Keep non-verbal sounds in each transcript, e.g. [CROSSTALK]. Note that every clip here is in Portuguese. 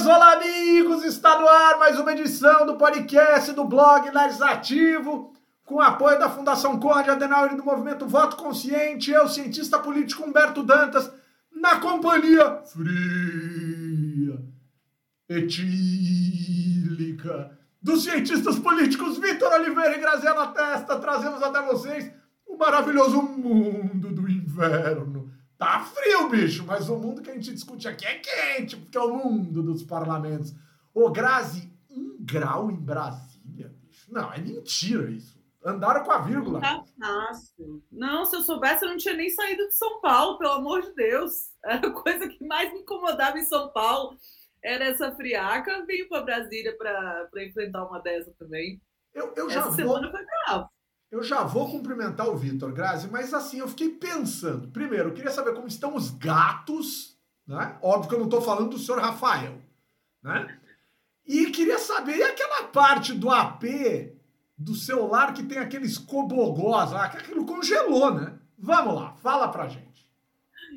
olá amigos, está no ar mais uma edição do podcast do blog Legislativo, com apoio da Fundação Conde Adenauer e do Movimento Voto Consciente, eu, cientista político Humberto Dantas, na companhia fria, etílica, dos cientistas políticos Vitor Oliveira e Graziela Testa, trazemos até vocês o maravilhoso mundo do inverno Tá frio, bicho, mas o mundo que a gente discute aqui é quente, porque é o mundo dos parlamentos. Ô, Grazi, um grau em Brasília, bicho. Não, é mentira isso. Andaram com a vírgula. Não tá fácil. Não, se eu soubesse, eu não tinha nem saído de São Paulo, pelo amor de Deus. Era [LAUGHS] a coisa que mais me incomodava em São Paulo. Era essa friaca. Vim para Brasília para enfrentar uma dessa também. Eu, eu já essa vou... semana foi bravo. Eu já vou cumprimentar o Vitor Grazi, mas assim, eu fiquei pensando. Primeiro, eu queria saber como estão os gatos, né? Óbvio que eu não estou falando do senhor Rafael, né? E queria saber, e aquela parte do AP do celular que tem aqueles cobogós lá, que aquilo congelou, né? Vamos lá, fala pra gente.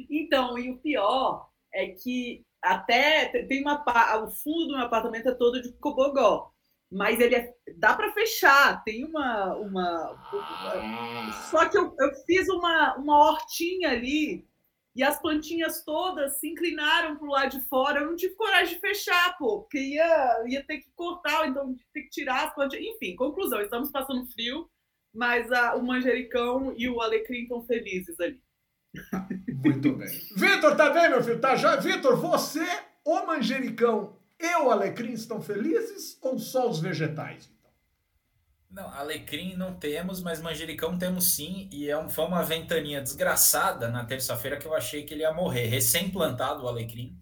Então, e o pior é que até tem uma o fundo do meu apartamento é todo de cobogó mas ele é, dá para fechar. Tem uma. uma ah. Só que eu, eu fiz uma, uma hortinha ali e as plantinhas todas se inclinaram para o lado de fora. Eu não tive coragem de fechar, pô, porque ia, ia ter que cortar, então ter que tirar as plantinhas. Enfim, conclusão: estamos passando frio, mas a, o manjericão e o alecrim estão felizes ali. Muito bem. Vitor, tá bem, meu filho? Tá já? Vitor, você, o manjericão e o alecrim estão felizes ou só os vegetais? Então? Não, alecrim não temos, mas manjericão temos sim. E é um, foi uma ventania desgraçada na terça-feira que eu achei que ele ia morrer. Recém-plantado o alecrim.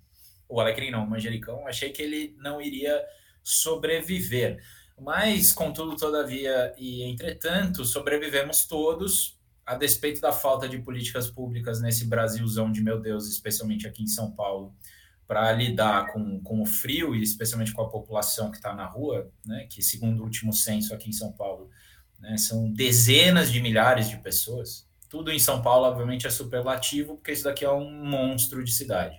O alecrim não, o manjericão. Achei que ele não iria sobreviver. Mas, contudo, todavia e entretanto, sobrevivemos todos, a despeito da falta de políticas públicas nesse Brasilzão de meu Deus, especialmente aqui em São Paulo para lidar com, com o frio e especialmente com a população que está na rua, né, que segundo o último censo aqui em São Paulo, né, são dezenas de milhares de pessoas. Tudo em São Paulo, obviamente, é superlativo, porque isso daqui é um monstro de cidade.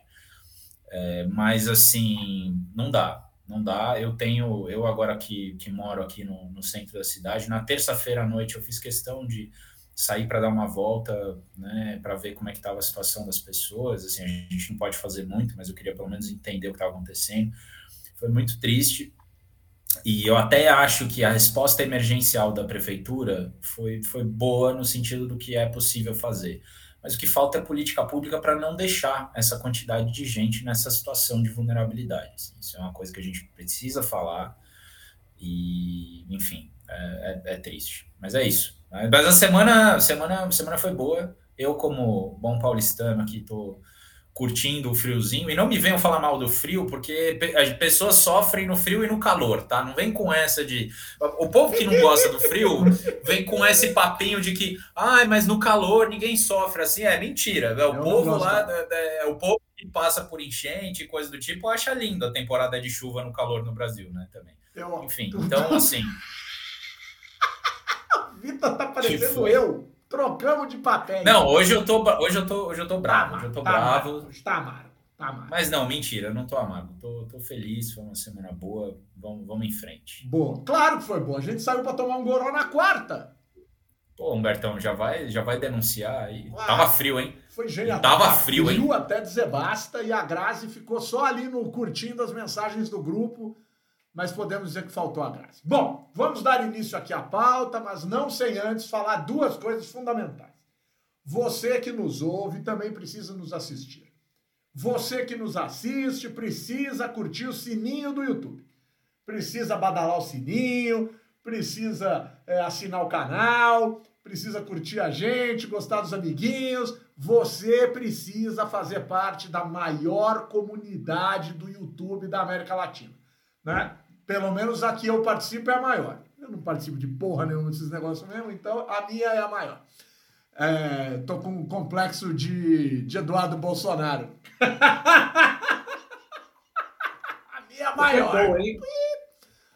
É, mas, assim, não dá. Não dá. Eu tenho, eu agora que, que moro aqui no, no centro da cidade, na terça-feira à noite eu fiz questão de sair para dar uma volta, né, para ver como é que estava a situação das pessoas. Assim, a gente não pode fazer muito, mas eu queria pelo menos entender o que estava acontecendo. Foi muito triste. E eu até acho que a resposta emergencial da prefeitura foi, foi boa no sentido do que é possível fazer. Mas o que falta é política pública para não deixar essa quantidade de gente nessa situação de vulnerabilidade. Assim. Isso é uma coisa que a gente precisa falar. E, enfim, é, é, é triste. Mas é isso. Mas a semana, semana, semana foi boa. Eu, como bom paulistano aqui, tô curtindo o friozinho. E não me venham falar mal do frio, porque as pessoas sofrem no frio e no calor, tá? Não vem com essa de. O povo que não gosta do frio vem com esse papinho de que, ai, mas no calor ninguém sofre. Assim, é mentira. É o Eu povo lá, é, é, o povo que passa por enchente, coisa do tipo, acha lindo a temporada de chuva no calor no Brasil, né? Também. Enfim, então assim. [LAUGHS] Vitor tá parecendo eu. Trocamos de papel. Não, hoje eu tô, hoje eu tô, hoje eu tô bravo. Tá, hoje eu tô tá bravo. Amargo, tá amargo. Tá amargo. Mas não, mentira, eu não tô amargo. Tô, tô feliz, foi uma semana boa. Vamos, vamos em frente. Boa. Claro que foi boa. A gente saiu para tomar um goró na quarta. Pô, Humbertão, já vai, já vai denunciar aí. Ah, tava frio, hein? Foi genial. Tava frio, hein? até dizer basta e a Grazi ficou só ali no curtindo as mensagens do grupo mas podemos dizer que faltou a graça. Bom, vamos dar início aqui à pauta, mas não sem antes falar duas coisas fundamentais. Você que nos ouve também precisa nos assistir. Você que nos assiste precisa curtir o sininho do YouTube. Precisa badalar o sininho, precisa é, assinar o canal, precisa curtir a gente, gostar dos amiguinhos. Você precisa fazer parte da maior comunidade do YouTube da América Latina. Né? Pelo menos aqui eu participo é a maior. Eu não participo de porra nenhuma desses negócios mesmo, então a minha é a maior. É, tô com um complexo de, de Eduardo Bolsonaro. [LAUGHS] a minha é maior. Foi boa, hein?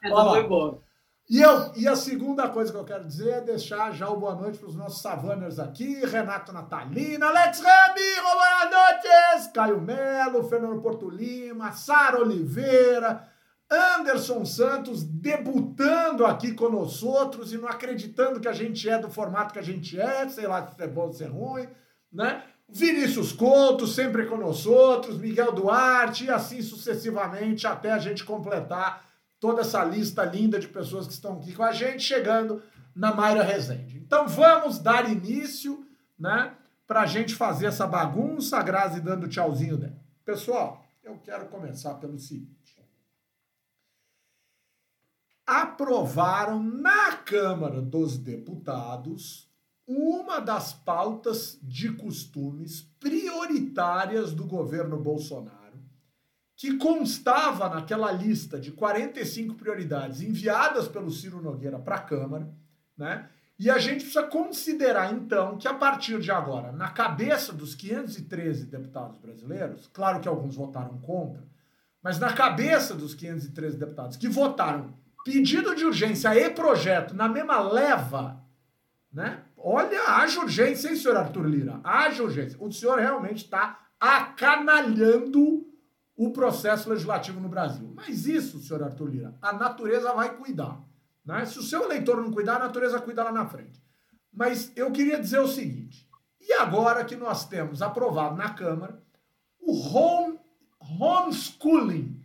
Essa foi boa. E, eu, e a segunda coisa que eu quero dizer é deixar já o boa noite para os nossos savaners aqui, Renato Natalina, Alex Ramiro, boa noite, Caio Melo, Fernando Porto Lima, Sara Oliveira, Anderson Santos debutando aqui conosco outros e não acreditando que a gente é do formato que a gente é, sei lá se é bom ou se é ruim, né? Vinícius Couto, sempre conosco outros, Miguel Duarte e assim sucessivamente até a gente completar toda essa lista linda de pessoas que estão aqui com a gente, chegando na Mayra Rezende. Então vamos dar início, né, para a gente fazer essa bagunça, a Grazi dando tchauzinho dela. Pessoal, eu quero começar pelo seguinte. Aprovaram na Câmara dos Deputados uma das pautas de costumes prioritárias do governo Bolsonaro que constava naquela lista de 45 prioridades enviadas pelo Ciro Nogueira para a Câmara, né? E a gente precisa considerar, então, que a partir de agora, na cabeça dos 513 deputados brasileiros, claro que alguns votaram contra, mas na cabeça dos 513 deputados que votaram pedido de urgência e projeto na mesma leva, né? Olha, haja urgência, hein, senhor Arthur Lira? Haja urgência. O senhor realmente está acanalhando o processo legislativo no Brasil. Mas isso, senhor Arthur Lira, a natureza vai cuidar. Né? Se o seu eleitor não cuidar, a natureza cuida lá na frente. Mas eu queria dizer o seguinte: e agora que nós temos aprovado na Câmara o home, homeschooling,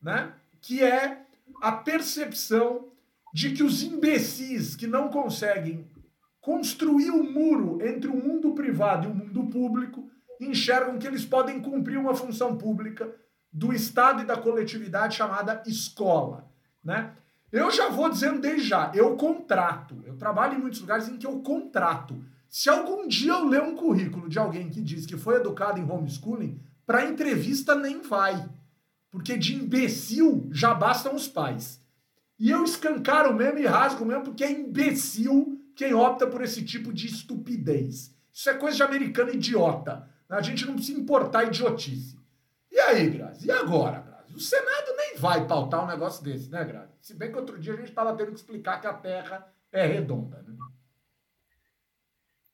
né? que é a percepção de que os imbecis que não conseguem construir o um muro entre o mundo privado e o mundo público enxergam que eles podem cumprir uma função pública do Estado e da coletividade chamada escola, né? Eu já vou dizendo desde já, eu contrato. Eu trabalho em muitos lugares em que eu contrato. Se algum dia eu ler um currículo de alguém que diz que foi educado em homeschooling, para entrevista nem vai. Porque de imbecil já bastam os pais. E eu escancaro mesmo e rasgo mesmo porque é imbecil quem opta por esse tipo de estupidez. Isso é coisa de americano idiota. A gente não precisa importar idiotice. E aí, Grazi? E agora, Grazi? O Senado nem vai pautar um negócio desse, né, Grazi? Se bem que outro dia a gente estava tendo que explicar que a Terra é redonda, né?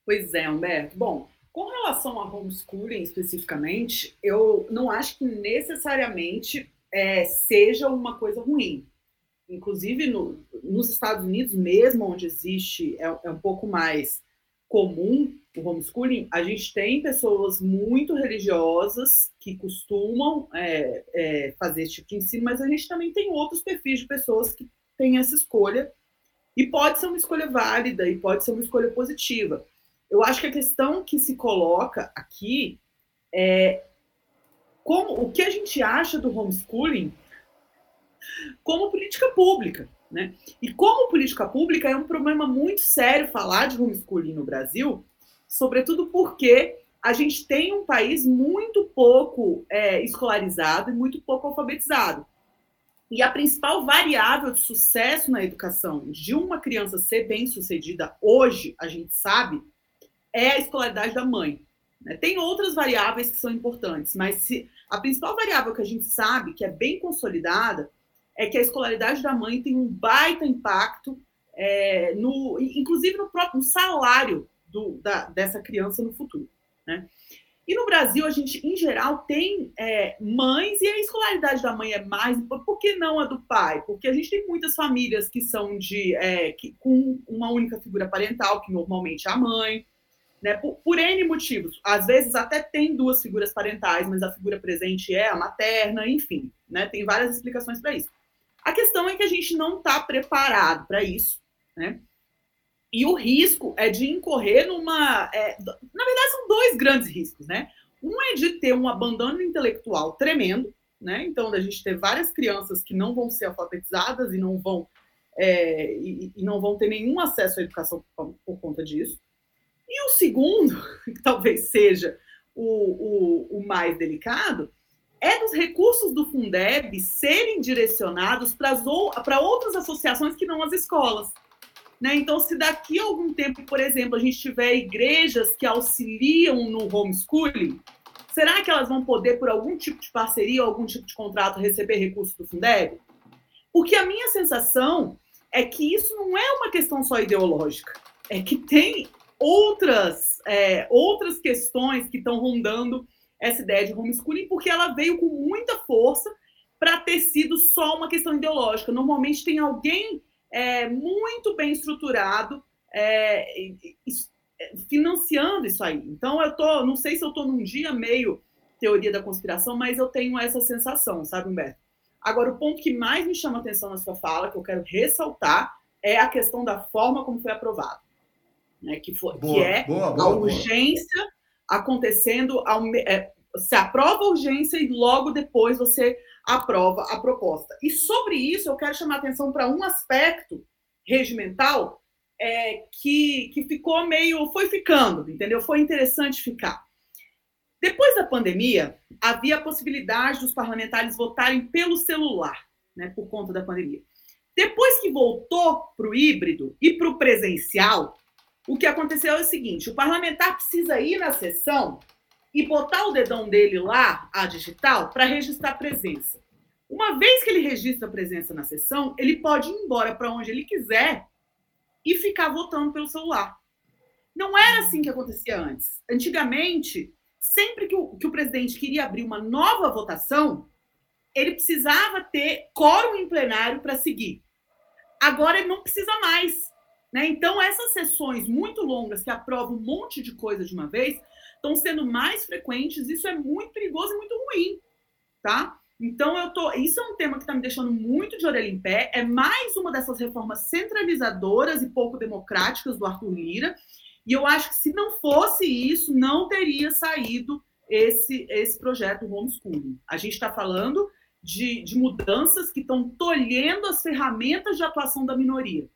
Pois é, Humberto. Bom, com relação a homeschooling especificamente, eu não acho que necessariamente é, seja uma coisa ruim. Inclusive, no, nos Estados Unidos, mesmo onde existe, é, é um pouco mais comum o homeschooling, a gente tem pessoas muito religiosas que costumam é, é, fazer esse tipo de ensino, mas a gente também tem outros perfis de pessoas que têm essa escolha e pode ser uma escolha válida e pode ser uma escolha positiva. Eu acho que a questão que se coloca aqui é como o que a gente acha do homeschooling como política pública. Né? E como política pública é um problema muito sério falar de homeschooling no Brasil, sobretudo porque a gente tem um país muito pouco é, escolarizado e muito pouco alfabetizado. E a principal variável de sucesso na educação de uma criança ser bem-sucedida hoje, a gente sabe, é a escolaridade da mãe. Né? Tem outras variáveis que são importantes, mas se a principal variável que a gente sabe, que é bem consolidada, é que a escolaridade da mãe tem um baita impacto, é, no, inclusive no próprio salário do, da, dessa criança no futuro. Né? E no Brasil, a gente, em geral, tem é, mães e a escolaridade da mãe é mais. Por que não a do pai? Porque a gente tem muitas famílias que são de é, que, com uma única figura parental, que normalmente é a mãe, né? Por, por, N motivos. Às vezes até tem duas figuras parentais, mas a figura presente é a materna, enfim, né? Tem várias explicações para isso. A questão é que a gente não está preparado para isso, né? E o risco é de incorrer numa. É, na verdade, são dois grandes riscos, né? Um é de ter um abandono intelectual tremendo, né? Então, da gente ter várias crianças que não vão ser alfabetizadas e não vão, é, e, e, não vão ter nenhum acesso à educação por, por, conta disso. E o segundo, [LAUGHS] que talvez seja o, o, o mais delicado, é dos recursos do Fundeb serem direcionados para outras associações que não as escolas. Né? Então, se daqui a algum tempo, por exemplo, a gente tiver igrejas que auxiliam no homeschooling, será que elas vão poder, por algum tipo de parceria, algum tipo de contrato, receber recursos do Fundeb? Porque a minha sensação é que isso não é uma questão só ideológica, é que tem outras, é, outras questões que estão rondando essa ideia de homeschooling, porque ela veio com muita força para ter sido só uma questão ideológica. Normalmente tem alguém é, muito bem estruturado é, financiando isso aí. Então eu tô, não sei se eu estou num dia meio teoria da conspiração, mas eu tenho essa sensação, sabe, Humberto? Agora, o ponto que mais me chama atenção na sua fala, que eu quero ressaltar, é a questão da forma como foi aprovado. Né? Que, foi, boa, que é boa, boa, a urgência acontecendo, ao, é, se aprova a urgência e logo depois você aprova a proposta. E sobre isso, eu quero chamar atenção para um aspecto regimental é, que, que ficou meio. foi ficando, entendeu? Foi interessante ficar. Depois da pandemia, havia a possibilidade dos parlamentares votarem pelo celular, né, por conta da pandemia. Depois que voltou para o híbrido e para o presencial, o que aconteceu é o seguinte: o parlamentar precisa ir na sessão e botar o dedão dele lá, a digital, para registrar presença. Uma vez que ele registra a presença na sessão, ele pode ir embora para onde ele quiser e ficar votando pelo celular. Não era assim que acontecia antes. Antigamente, sempre que o, que o presidente queria abrir uma nova votação, ele precisava ter quórum em plenário para seguir. Agora ele não precisa mais. Né? Então, essas sessões muito longas que aprovam um monte de coisa de uma vez estão sendo mais frequentes. Isso é muito perigoso e muito ruim. Tá? Então, eu tô. Isso é um tema que está me deixando muito de orelha em pé. É mais uma dessas reformas centralizadoras e pouco democráticas do Arthur Lira. E eu acho que se não fosse isso, não teria saído esse, esse projeto homeschooling. A gente está falando de, de, mudanças que estão tolhendo as ferramentas de atuação da minoria.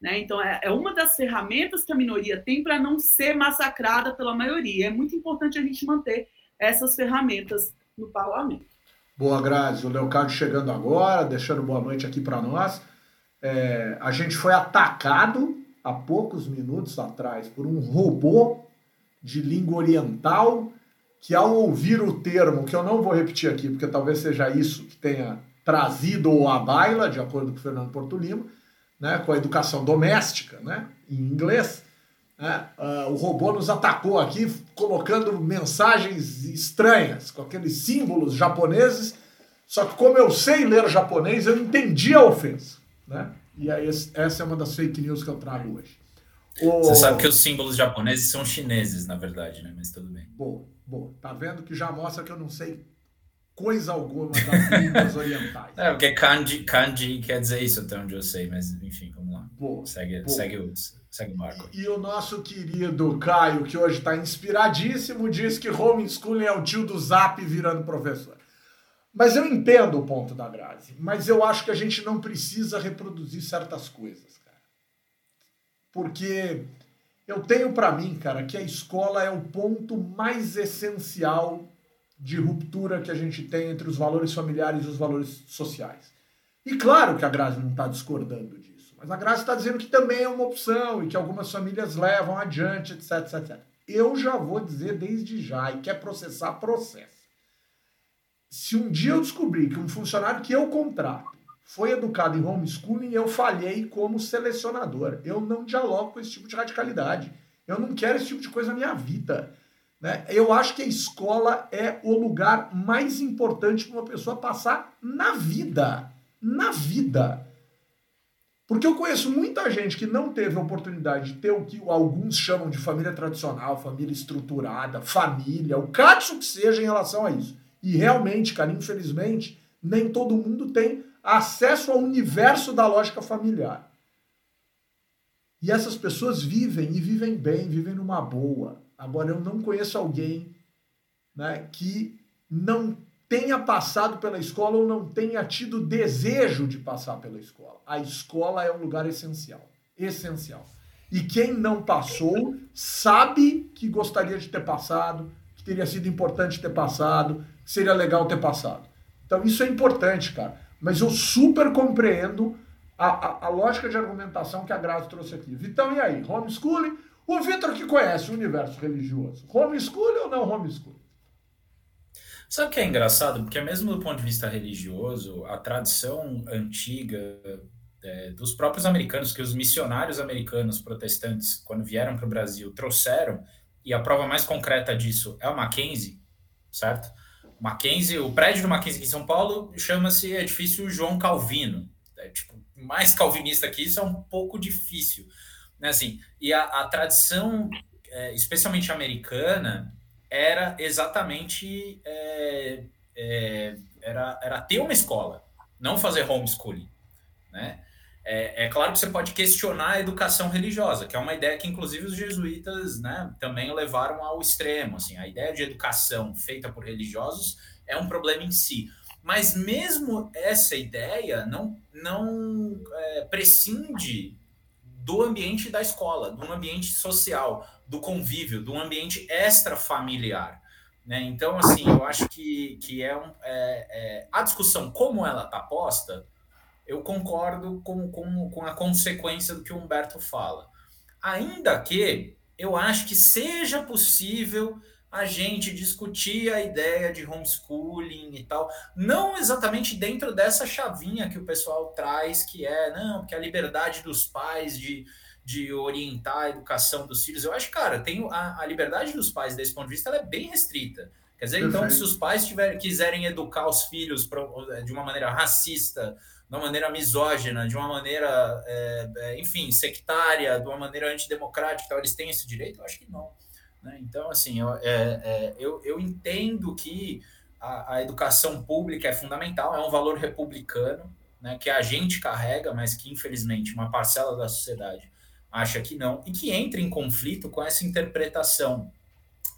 Né? Então, é, é uma das ferramentas que a minoria tem para não ser massacrada pela maioria. É muito importante a gente manter essas ferramentas no parlamento. Boa, Grazi. O Leocádio chegando agora, deixando boa noite aqui para nós. É, a gente foi atacado há poucos minutos atrás por um robô de língua oriental que, ao ouvir o termo, que eu não vou repetir aqui, porque talvez seja isso que tenha trazido ou a baila, de acordo com o Fernando Porto Lima, né, com a educação doméstica, né, em inglês, né, uh, o robô nos atacou aqui colocando mensagens estranhas, com aqueles símbolos japoneses, só que como eu sei ler japonês, eu entendi a ofensa. Né? E aí, essa é uma das fake news que eu trago hoje. O... Você sabe que os símbolos japoneses são chineses, na verdade, né? Mas tudo bem. Boa, boa. Tá vendo que já mostra que eu não sei coisa alguma das [LAUGHS] línguas orientais. É, porque kanji, kanji quer dizer isso até onde eu sei, mas enfim, vamos lá. Segue, segue, o, segue o Marco. E o nosso querido Caio, que hoje está inspiradíssimo, diz que homeschooling é o tio do Zap virando professor. Mas eu entendo o ponto da Grazi, mas eu acho que a gente não precisa reproduzir certas coisas, cara. Porque eu tenho para mim, cara, que a escola é o ponto mais essencial de ruptura que a gente tem entre os valores familiares e os valores sociais. E claro que a Grazi não está discordando disso, mas a Grazi está dizendo que também é uma opção e que algumas famílias levam adiante, etc, etc, etc. Eu já vou dizer desde já, e quer processar, processo se um dia eu descobrir que um funcionário que eu contrato foi educado em homeschooling, eu falhei como selecionador. Eu não dialogo com esse tipo de radicalidade. Eu não quero esse tipo de coisa na minha vida. Né? Eu acho que a escola é o lugar mais importante para uma pessoa passar na vida. Na vida. Porque eu conheço muita gente que não teve a oportunidade de ter o que alguns chamam de família tradicional, família estruturada, família, o caso que seja em relação a isso. E realmente, cara, infelizmente, nem todo mundo tem acesso ao universo da lógica familiar. E essas pessoas vivem e vivem bem, vivem numa boa. Agora, eu não conheço alguém né, que não tenha passado pela escola ou não tenha tido desejo de passar pela escola. A escola é um lugar essencial. Essencial. E quem não passou sabe que gostaria de ter passado, que teria sido importante ter passado, seria legal ter passado. Então isso é importante, cara. Mas eu super compreendo a, a, a lógica de argumentação que a Grazi trouxe aqui. Vitão, e aí? Homeschooling? O Vitor que conhece o universo religioso. Homeschooling ou não homeschooling? Sabe o que é engraçado? Porque mesmo do ponto de vista religioso, a tradição antiga é, dos próprios americanos, que os missionários americanos protestantes, quando vieram para o Brasil, trouxeram, e a prova mais concreta disso é o Mackenzie, certo? O Mackenzie, o prédio do Mackenzie aqui em São Paulo chama-se Edifício João Calvino. É, tipo, mais calvinista que isso é um pouco difícil. Né? Assim, e a, a tradição, é, especialmente americana, era exatamente é, é, era, era ter uma escola, não fazer homeschooling. Né? É, é, claro que você pode questionar a educação religiosa, que é uma ideia que, inclusive, os jesuítas né, também levaram ao extremo. Assim, a ideia de educação feita por religiosos é um problema em si. Mas mesmo essa ideia não, não é, prescinde do ambiente da escola, do ambiente social, do convívio, do ambiente extrafamiliar. Né? Então, assim, eu acho que, que é, um, é, é a discussão como ela está posta eu concordo com, com, com a consequência do que o Humberto fala. Ainda que eu acho que seja possível a gente discutir a ideia de homeschooling e tal, não exatamente dentro dessa chavinha que o pessoal traz, que é, não, porque a liberdade dos pais de, de orientar a educação dos filhos. Eu acho, cara, tem a, a liberdade dos pais desse ponto de vista ela é bem restrita. Quer dizer, Perfeito. então, se os pais tiver, quiserem educar os filhos pra, de uma maneira racista, de uma maneira misógina, de uma maneira, é, é, enfim, sectária, de uma maneira antidemocrática, tal, eles têm esse direito? Eu acho que não. Né? Então, assim, eu, é, é, eu, eu entendo que a, a, educação pública é fundamental, é um valor republicano, né, que a gente carrega, mas que, infelizmente, uma parcela da sociedade acha que não, e que entra em conflito com essa interpretação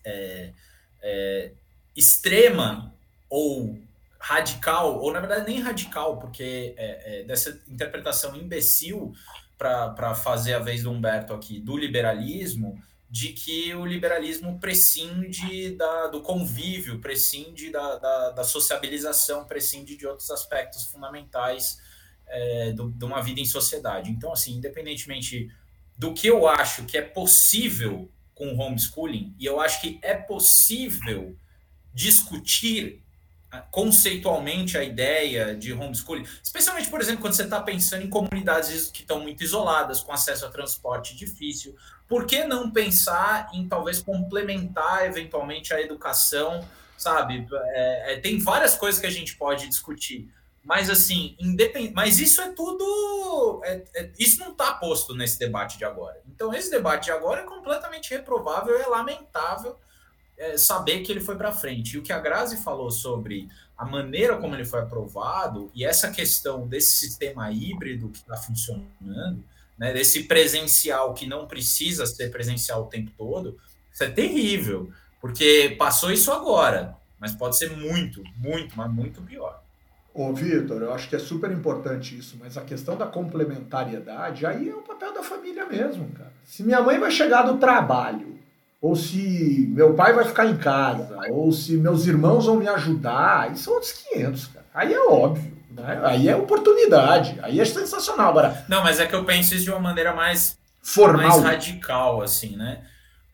é, é, extrema ou radical, ou na verdade nem radical, porque é, é, dessa interpretação imbecil para fazer a vez do Humberto aqui, do liberalismo, de que o liberalismo prescinde da, do convívio, prescinde da, da, da, sociabilização, prescinde de outros aspectos fundamentais é, do, de uma vida em sociedade. Então, assim, independentemente do que eu acho que é possível com o homeschooling, e eu acho que é possível discutir conceitualmente a ideia de homeschooling, especialmente, por exemplo, quando você está pensando em comunidades que estão muito isoladas, com acesso a transporte difícil, por que não pensar em talvez complementar eventualmente a educação, sabe? É, é, tem várias coisas que a gente pode discutir, mas assim, independ... mas isso é tudo, é, é isso não está posto nesse debate de agora. Então, esse debate de agora é completamente reprovável, é lamentável é, saber que ele foi para frente. E o que a Grazi falou sobre a maneira como ele foi aprovado e essa questão desse sistema híbrido que está funcionando, né, desse presencial que não precisa ser presencial o tempo todo, isso é terrível, porque passou isso agora, mas pode ser muito, muito, mas muito pior. Ô, Vitor, eu acho que é super importante isso, mas a questão da complementariedade, aí é o papel da família mesmo, cara. Se minha mãe vai chegar do trabalho ou se meu pai vai ficar em casa, ou se meus irmãos vão me ajudar, aí são outros 500, cara. Aí é óbvio, né? Aí é oportunidade, aí é sensacional. Agora, não, mas é que eu penso isso de uma maneira mais formal, mais radical, assim, né?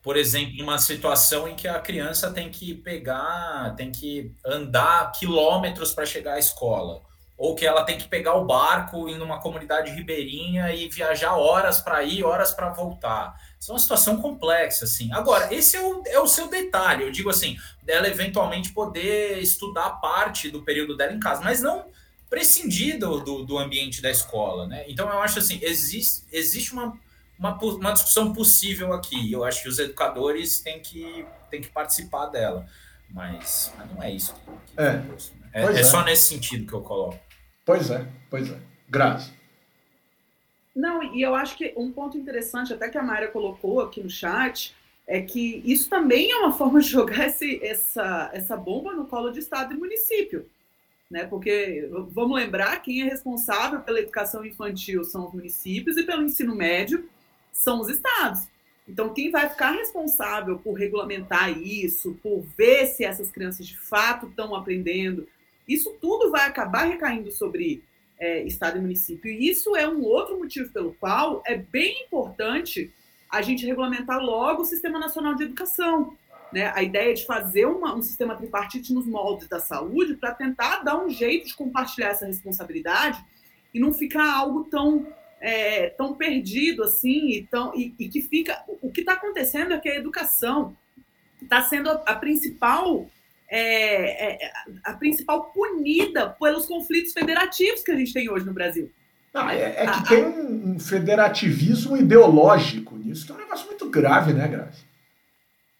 Por exemplo, uma situação em que a criança tem que pegar, tem que andar quilômetros para chegar à escola ou que ela tem que pegar o barco em uma comunidade ribeirinha e viajar horas para ir, horas para voltar. Isso é uma situação complexa, assim. Agora, esse é o, é o seu detalhe. Eu digo assim, dela eventualmente poder estudar parte do período dela em casa, mas não prescindir do, do, do ambiente da escola, né? Então, eu acho assim, existe, existe uma, uma, uma discussão possível aqui. Eu acho que os educadores têm que, têm que participar dela. Mas, mas não é isso que, que é. Né? é, é, é só nesse sentido que eu coloco. Pois é, pois é. Graças. Não, e eu acho que um ponto interessante, até que a Mayra colocou aqui no chat, é que isso também é uma forma de jogar esse, essa, essa bomba no colo de Estado e município. Né? Porque, vamos lembrar, quem é responsável pela educação infantil são os municípios e pelo ensino médio são os estados. Então, quem vai ficar responsável por regulamentar isso, por ver se essas crianças de fato estão aprendendo, isso tudo vai acabar recaindo sobre é, Estado e município. E isso é um outro motivo pelo qual é bem importante a gente regulamentar logo o Sistema Nacional de Educação. Né? A ideia de fazer uma, um sistema tripartite nos moldes da saúde para tentar dar um jeito de compartilhar essa responsabilidade e não ficar algo tão é, tão perdido assim e, tão, e, e que fica o que está acontecendo é que a educação está sendo a, a principal é, é, a principal punida pelos conflitos federativos que a gente tem hoje no Brasil. Não, é, que tem um, um, federativismo ideológico nisso, que é um negócio muito grave, né, Grazi?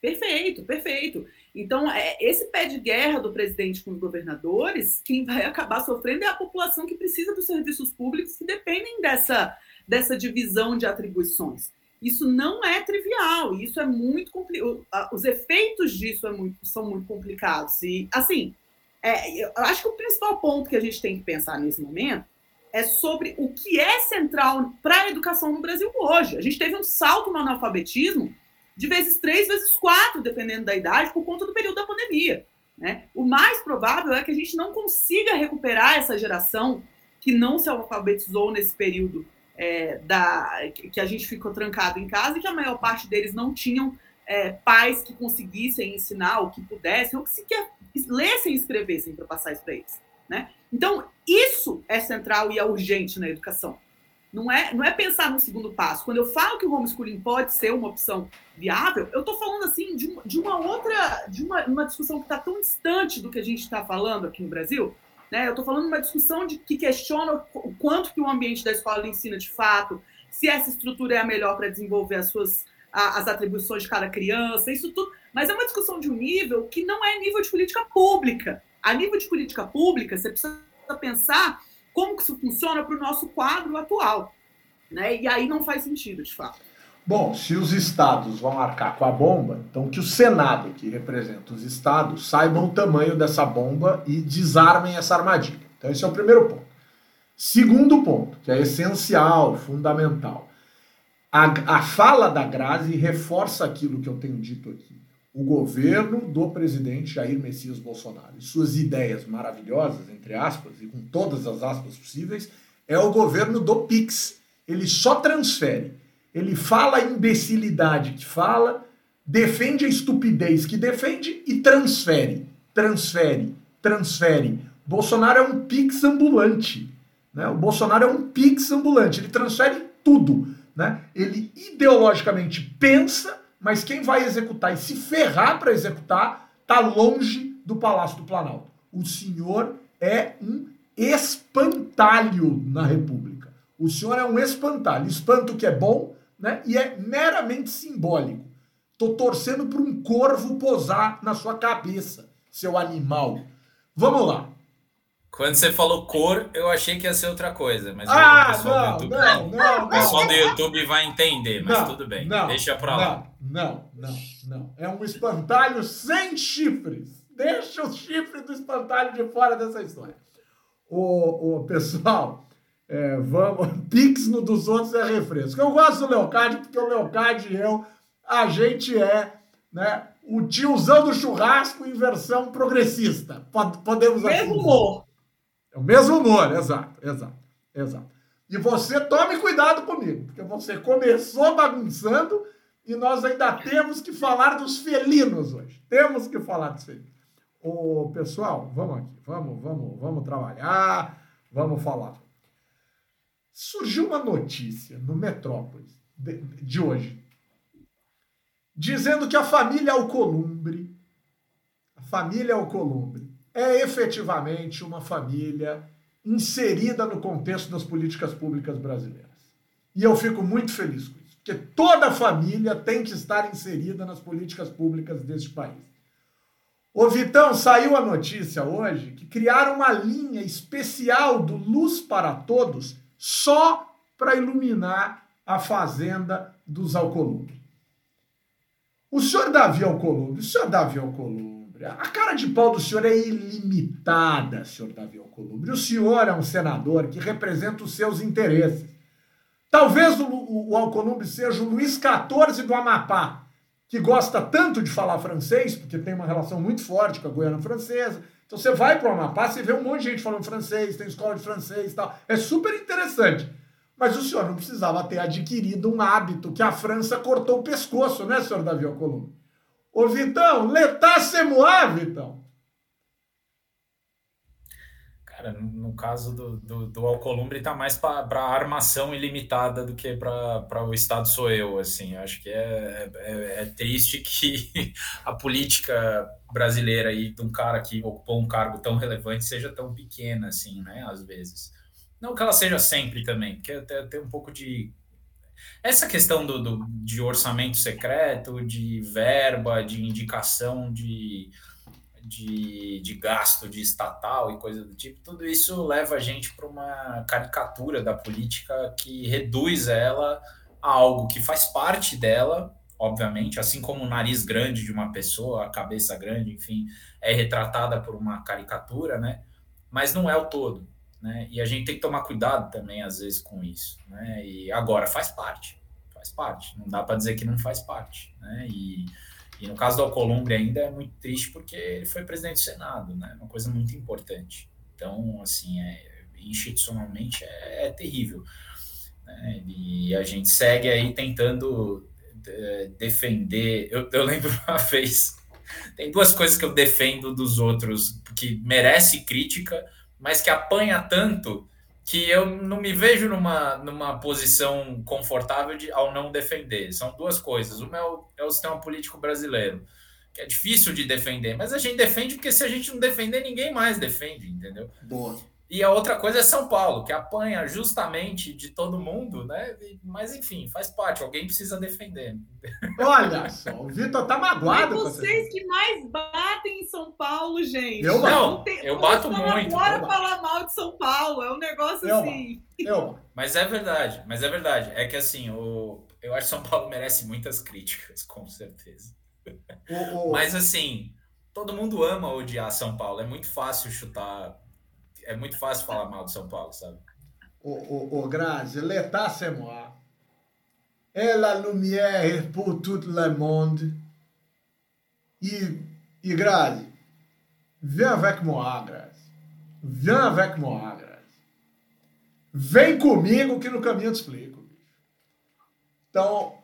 Perfeito, perfeito. Então, é, esse pé de guerra do presidente com os governadores, quem vai acabar sofrendo é a população que precisa dos serviços públicos que dependem dessa, dessa divisão de atribuições. Isso não é trivial, isso é muito complicado. Os efeitos disso é muito, são muito complicados. E, assim, é, eu acho que o principal ponto que a gente tem que pensar nesse momento é sobre o que é central para a educação no Brasil hoje. A gente teve um salto no analfabetismo de vezes três, vezes quatro, dependendo da idade, por conta do período da pandemia. Né? O mais provável é que a gente não consiga recuperar essa geração que não se alfabetizou nesse período é, da, que a gente ficou trancado em casa e que a maior parte deles não tinham é, pais que conseguissem ensinar, ou que pudessem, ou que sequer lessem e escrevessem para passar isso para eles. Né? Então, isso é central e é urgente na educação. Não é, não é pensar no segundo passo. Quando eu falo que o homeschooling pode ser uma opção viável, eu estou falando assim de, de, uma outra, de uma, uma discussão que está tão distante do que a gente está falando aqui no Brasil. Né? Eu estou falando de uma discussão de, que questiona o quanto que o ambiente da escola ensina de fato, se essa estrutura é a melhor para desenvolver as suas a, as atribuições de cada criança, isso tudo. Mas é uma discussão de um nível que não é nível de política pública. A nível de política pública, você precisa pensar como que isso funciona para o nosso quadro atual. Né? E aí não faz sentido, de fato. Bom, se os estados vão arcar com a bomba, então que o Senado, que representa os estados, saibam o tamanho dessa bomba e desarmem essa armadilha. Então, esse é o primeiro ponto. Segundo ponto, que é essencial, fundamental. A, a fala da Grazi reforça aquilo que eu tenho dito aqui. O governo do presidente Jair Messias Bolsonaro e suas ideias maravilhosas, entre aspas, e com todas as aspas possíveis, é o governo do PIX. Ele só transfere. Ele fala a imbecilidade que fala, defende a estupidez que defende e transfere. Transfere, transfere. Bolsonaro é um PIX ambulante. Né? O Bolsonaro é um PIX ambulante. Ele transfere tudo. Né? Ele ideologicamente pensa mas quem vai executar e se ferrar para executar está longe do Palácio do Planalto. O senhor é um espantalho na República. O senhor é um espantalho. Espanto que é bom né? e é meramente simbólico. Tô torcendo para um corvo posar na sua cabeça, seu animal. Vamos lá. Quando você falou cor, eu achei que ia ser outra coisa, mas ah, o pessoal não, do YouTube, não, não, o pessoal do YouTube vai entender, mas não, tudo bem. Não, Deixa pra lá. Não, não, não. É um espantalho sem chifres. Deixa o chifre do espantalho de fora dessa história. O, o pessoal, é, vamos. [LAUGHS] Pix no dos outros é refresco. Eu gosto do Leocádio, porque o Leocádio e eu, a gente é né, o tiozão do churrasco em versão progressista. Podemos Mesmo assim humor. É o mesmo humor, exato, exato, exato. E você tome cuidado comigo, porque você começou bagunçando e nós ainda temos que falar dos felinos hoje. Temos que falar dos felinos. Ô, pessoal, vamos aqui, vamos, vamos, vamos trabalhar, vamos falar. Surgiu uma notícia no Metrópolis de, de hoje, dizendo que a família Alcolumbre, a família Alcolumbre, é efetivamente uma família inserida no contexto das políticas públicas brasileiras. E eu fico muito feliz com isso, porque toda família tem que estar inserida nas políticas públicas deste país. Ô Vitão, saiu a notícia hoje que criaram uma linha especial do Luz para Todos só para iluminar a fazenda dos Alcolumbre. O senhor Davi Alcolumbre, o senhor Davi Alcolumbre, a cara de pau do senhor é ilimitada, senhor Davi Alcolumbre. O senhor é um senador que representa os seus interesses. Talvez o, o, o Alcolumbre seja o Luiz XIV do Amapá, que gosta tanto de falar francês, porque tem uma relação muito forte com a Guiana Francesa. Então você vai para o Amapá, você vê um monte de gente falando francês, tem escola de francês e tal. É super interessante. Mas o senhor não precisava ter adquirido um hábito que a França cortou o pescoço, né, senhor Davi Alcolumbre? Ô, Vitão, letá semoá, Vitão. Cara, no caso do, do, do Alcolumbre, tá mais para armação ilimitada do que para o Estado sou eu, assim. Acho que é, é, é, triste que [LAUGHS] a política brasileira aí de um cara que ocupou um cargo tão relevante seja tão pequena, assim, né, às vezes. Não que ela seja sempre também, porque tem, tem um pouco de... Essa questão do, do, de orçamento secreto, de verba, de indicação de de, de gasto de estatal e coisa do tipo, tudo isso leva a gente para uma caricatura da política que reduz ela a algo que faz parte dela, obviamente, assim como o nariz grande de uma pessoa, a cabeça grande, enfim, é retratada por uma caricatura, né? Mas não é o todo, né? E a gente tem que tomar cuidado também, às vezes, com isso, né? E agora faz parte, faz parte, não dá para dizer que não faz parte, né? E e no caso do Alcolumbre ainda é muito triste porque ele foi presidente do Senado, né? Uma coisa muito importante. Então, assim, é, institucionalmente é, é terrível. Né? E a gente segue aí tentando é, defender. Eu, eu lembro [LAUGHS] uma vez, tem duas coisas que eu defendo dos outros que merece crítica, mas que apanha tanto que eu não me vejo numa, numa posição confortável de, ao não defender. São duas coisas. Uma é o, é o sistema político brasileiro, que é difícil de defender, mas a gente defende porque se a gente não defender, ninguém mais defende, entendeu? Boa. E a outra coisa é São Paulo, que apanha justamente de todo mundo, né? Mas enfim, faz parte, alguém precisa defender. Olha só, o Vitor tá magoado. Mas vocês que mais batem em São Paulo, gente. Eu não, tem, eu bato muito. Bora falar mal de São Paulo, é um negócio eu, assim. Eu. Mas é verdade, mas é verdade. É que assim, o, eu acho que São Paulo merece muitas críticas, [LAUGHS] com certeza. O, o... Mas assim, todo mundo ama odiar São Paulo. É muito fácil chutar é muito fácil falar mal de São Paulo, sabe? O, o, o Grazi, l'état c'est moi. Et la lumière pour tout le monde. E, e Grazi, viens avec moi, Grazi. Viens avec moi, Grazi. Vem comigo que no caminho eu te explico. Então,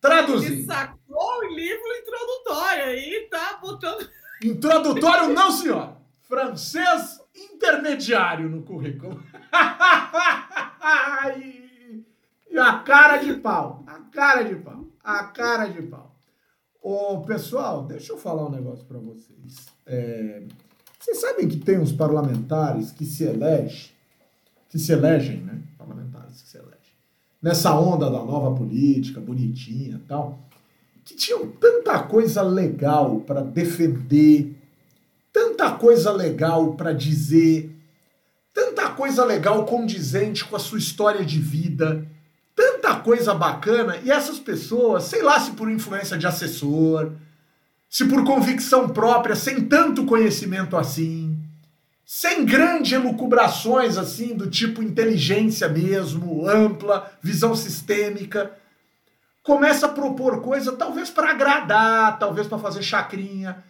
traduzindo. Ele sacou o livro introdutório aí, tá botando. Introdutório, não, senhor. Francês intermediário no currículo. [LAUGHS] e a cara de pau. A cara de pau. A cara de pau. Ô, pessoal, deixa eu falar um negócio para vocês. É, vocês sabem que tem uns parlamentares que se elegem, que se elegem, né? Parlamentares que se elegem. Nessa onda da nova política, bonitinha e tal, que tinham tanta coisa legal para defender coisa legal para dizer, tanta coisa legal condizente com a sua história de vida, tanta coisa bacana, e essas pessoas, sei lá se por influência de assessor, se por convicção própria, sem tanto conhecimento assim, sem grandes elucubrações assim, do tipo inteligência mesmo, ampla, visão sistêmica, começa a propor coisa talvez para agradar, talvez para fazer chacrinha,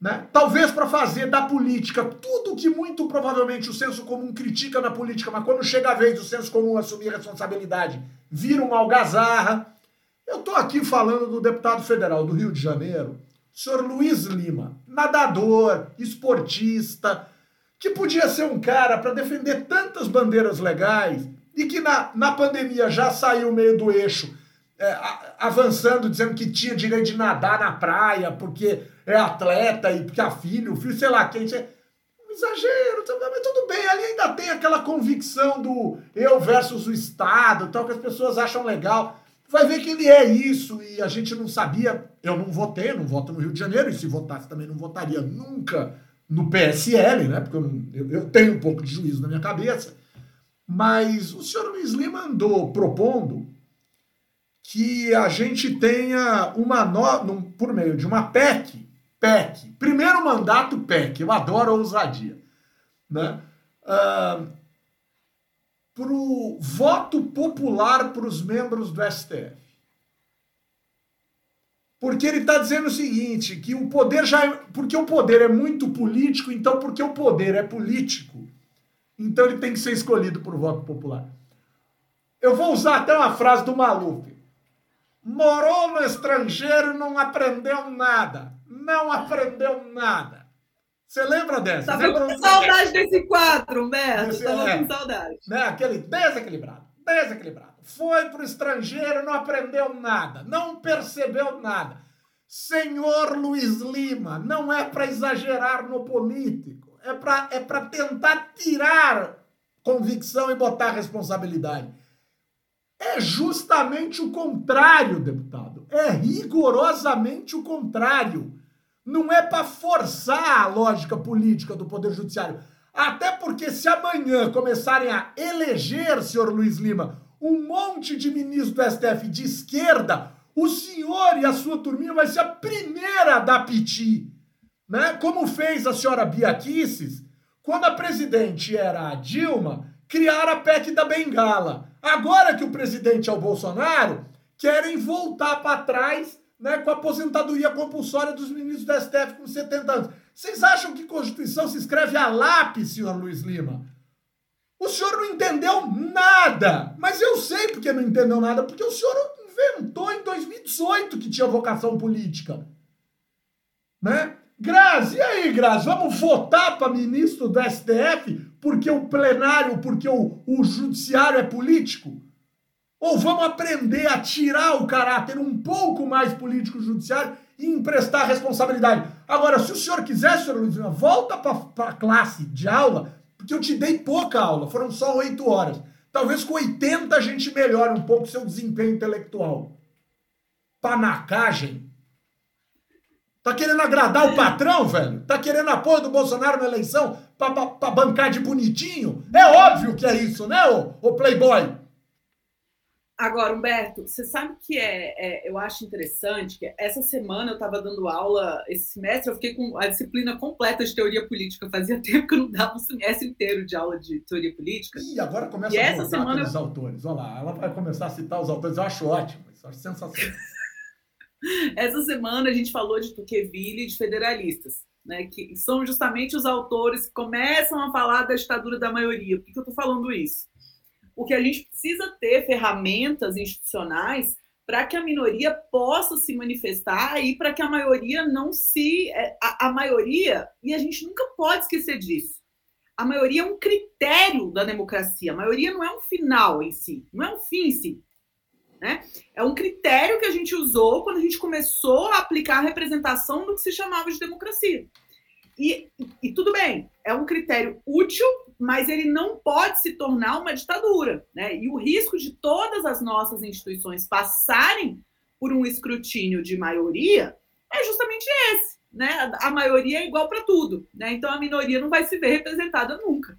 né? Talvez para fazer da política tudo que muito provavelmente o senso comum critica na política, mas quando chega a vez do senso comum assumir responsabilidade, vira uma algazarra. Eu estou aqui falando do deputado federal do Rio de Janeiro, senhor Luiz Lima, nadador, esportista, que podia ser um cara para defender tantas bandeiras legais e que na, na pandemia já saiu meio do eixo, é, avançando, dizendo que tinha direito de nadar na praia, porque é atleta e porque a filho, o filho, sei lá quem. Um exagero, mas tudo bem, ali ainda tem aquela convicção do eu versus o Estado, tal, que as pessoas acham legal. Vai ver que ele é isso e a gente não sabia. Eu não votei, não voto no Rio de Janeiro, e se votasse também não votaria nunca no PSL, né? Porque eu, eu, eu tenho um pouco de juízo na minha cabeça. Mas o senhor Luiz Lima andou propondo que a gente tenha uma no, por meio de uma PEC PEC. Primeiro mandato PEC. Eu adoro a ousadia. Né? Uh, para o voto popular para os membros do STF. Porque ele está dizendo o seguinte, que o poder já é, porque o poder é muito político, então porque o poder é político, então ele tem que ser escolhido por voto popular. Eu vou usar até uma frase do Maluf. Morou no estrangeiro e não aprendeu nada não aprendeu nada. Você lembra dessa? Tava com saudade desse quadro, Humberto. Esse, Tava é. com saudade. Né? Aquele desequilibrado, desequilibrado. Foi para o estrangeiro, não aprendeu nada, não percebeu nada. Senhor Luiz Lima, não é para exagerar no político, é para é pra tentar tirar convicção e botar responsabilidade. É justamente o contrário, deputado. É rigorosamente o contrário. Não é para forçar a lógica política do Poder Judiciário. Até porque, se amanhã começarem a eleger, senhor Luiz Lima, um monte de ministros do STF de esquerda, o senhor e a sua turminha vai ser a primeira a dar piti. Né? Como fez a senhora Bia Kicis, quando a presidente era a Dilma, criaram a PEC da Bengala. Agora que o presidente é o Bolsonaro, querem voltar para trás né, com a aposentadoria compulsória dos ministros do STF com 70 anos. Vocês acham que Constituição se escreve a lápis, senhor Luiz Lima? O senhor não entendeu nada. Mas eu sei porque não entendeu nada, porque o senhor inventou em 2018 que tinha vocação política. Né? Grazi, e aí, Grazi, vamos votar para ministro do STF porque o plenário, porque o, o judiciário é político? Ou vamos aprender a tirar o caráter um pouco mais político judiciário e emprestar responsabilidade? Agora, se o senhor quiser, senhor Luiz, Lima, volta para a classe de aula, porque eu te dei pouca aula, foram só oito horas. Talvez com 80 a gente melhore um pouco seu desempenho intelectual. Panacagem. Tá querendo agradar o patrão, velho? Tá querendo apoio do Bolsonaro na eleição pra, pra, pra bancar de bonitinho? É óbvio que é isso, né, ô, ô Playboy? Agora, Humberto, você sabe que é, é, eu acho interessante que essa semana eu estava dando aula, esse semestre eu fiquei com a disciplina completa de teoria política. Fazia [LAUGHS] tempo que eu não dava um semestre inteiro de aula de teoria política. E agora começa E a essa semana pelos autores. Olha lá, ela vai começar a citar os autores. Eu acho ótimo, isso eu acho sensacional. [LAUGHS] [LAUGHS] Essa semana a gente falou de Tocqueville e de federalistas, né, que são justamente os autores que começam a falar da ditadura da maioria. Por que, que eu estou falando isso? Porque a gente precisa ter ferramentas institucionais para que a minoria possa se manifestar e para que a maioria não se. é, A, a maioria, e a gente nunca pode esquecer disso. A maioria é um critério da democracia. A maioria não é um final em si, não é um fim em si. Né? É um critério que a gente usou quando a gente começou a aplicar a representação do que se chamava de democracia. E, e tudo bem, é um critério útil, mas ele não pode se tornar uma ditadura. Né? E o risco de todas as nossas instituições passarem por um escrutínio de maioria é justamente esse. Né? A maioria é igual para tudo. Né? Então a minoria não vai se ver representada nunca.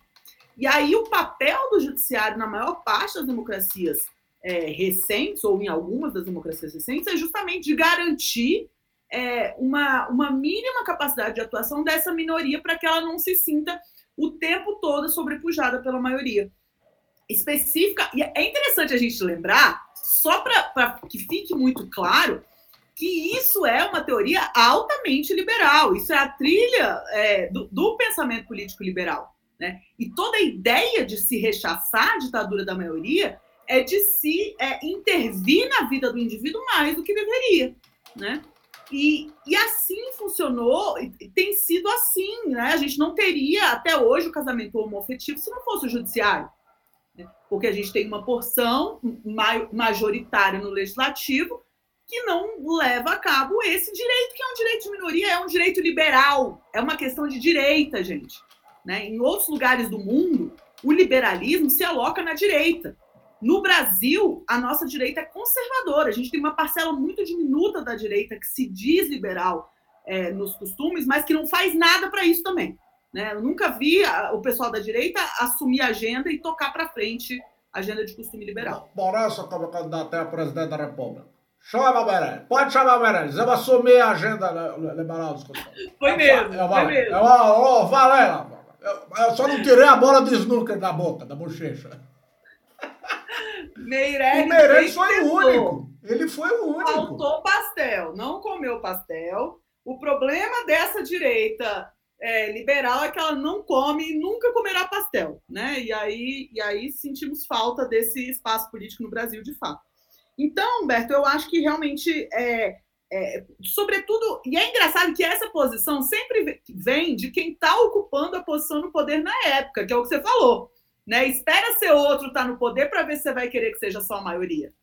E aí o papel do judiciário na maior parte das democracias é, recentes, ou em algumas das democracias recentes, é justamente de garantir é, uma, uma mínima capacidade de atuação dessa minoria para que ela não se sinta o tempo todo sobrepujada pela maioria. Específica, e é interessante a gente lembrar, só para que fique muito claro, que isso é uma teoria altamente liberal, isso é a trilha é, do, do pensamento político liberal. Né? E toda a ideia de se rechaçar a ditadura da maioria é de se é, intervir na vida do indivíduo mais do que deveria, né? E, e assim funcionou, e tem sido assim, né? A gente não teria até hoje o casamento homoafetivo se não fosse o judiciário, né? porque a gente tem uma porção ma majoritária no legislativo que não leva a cabo esse direito, que é um direito de minoria, é um direito liberal, é uma questão de direita, gente. Né? Em outros lugares do mundo, o liberalismo se aloca na direita. No Brasil, a nossa direita é conservadora. A gente tem uma parcela muito diminuta da direita que se diz liberal é, nos costumes, mas que não faz nada para isso também. Né? Eu nunca vi a, o pessoal da direita assumir a agenda e tocar para frente a agenda de costume liberal. Moraes como candidato a presidente da República. Chama o Meirelles. Pode chamar o Meirelles. Eu vou assumir a agenda liberal dos costumes. Foi mesmo, Eu, foi mesmo. Eu, eu, eu, valeu. Eu, eu só não tirei a bola de snooker da boca, da bochecha. Meirelles, o Meirelles foi o único. Ele foi o único. Faltou pastel, não comeu pastel. O problema dessa direita é, liberal é que ela não come e nunca comerá pastel, né? E aí, e aí sentimos falta desse espaço político no Brasil, de fato. Então, Humberto, eu acho que realmente é, é, sobretudo, e é engraçado que essa posição sempre vem de quem está ocupando a posição no poder na época, que é o que você falou. Né? Espera ser outro estar tá no poder para ver se você vai querer que seja só a maioria.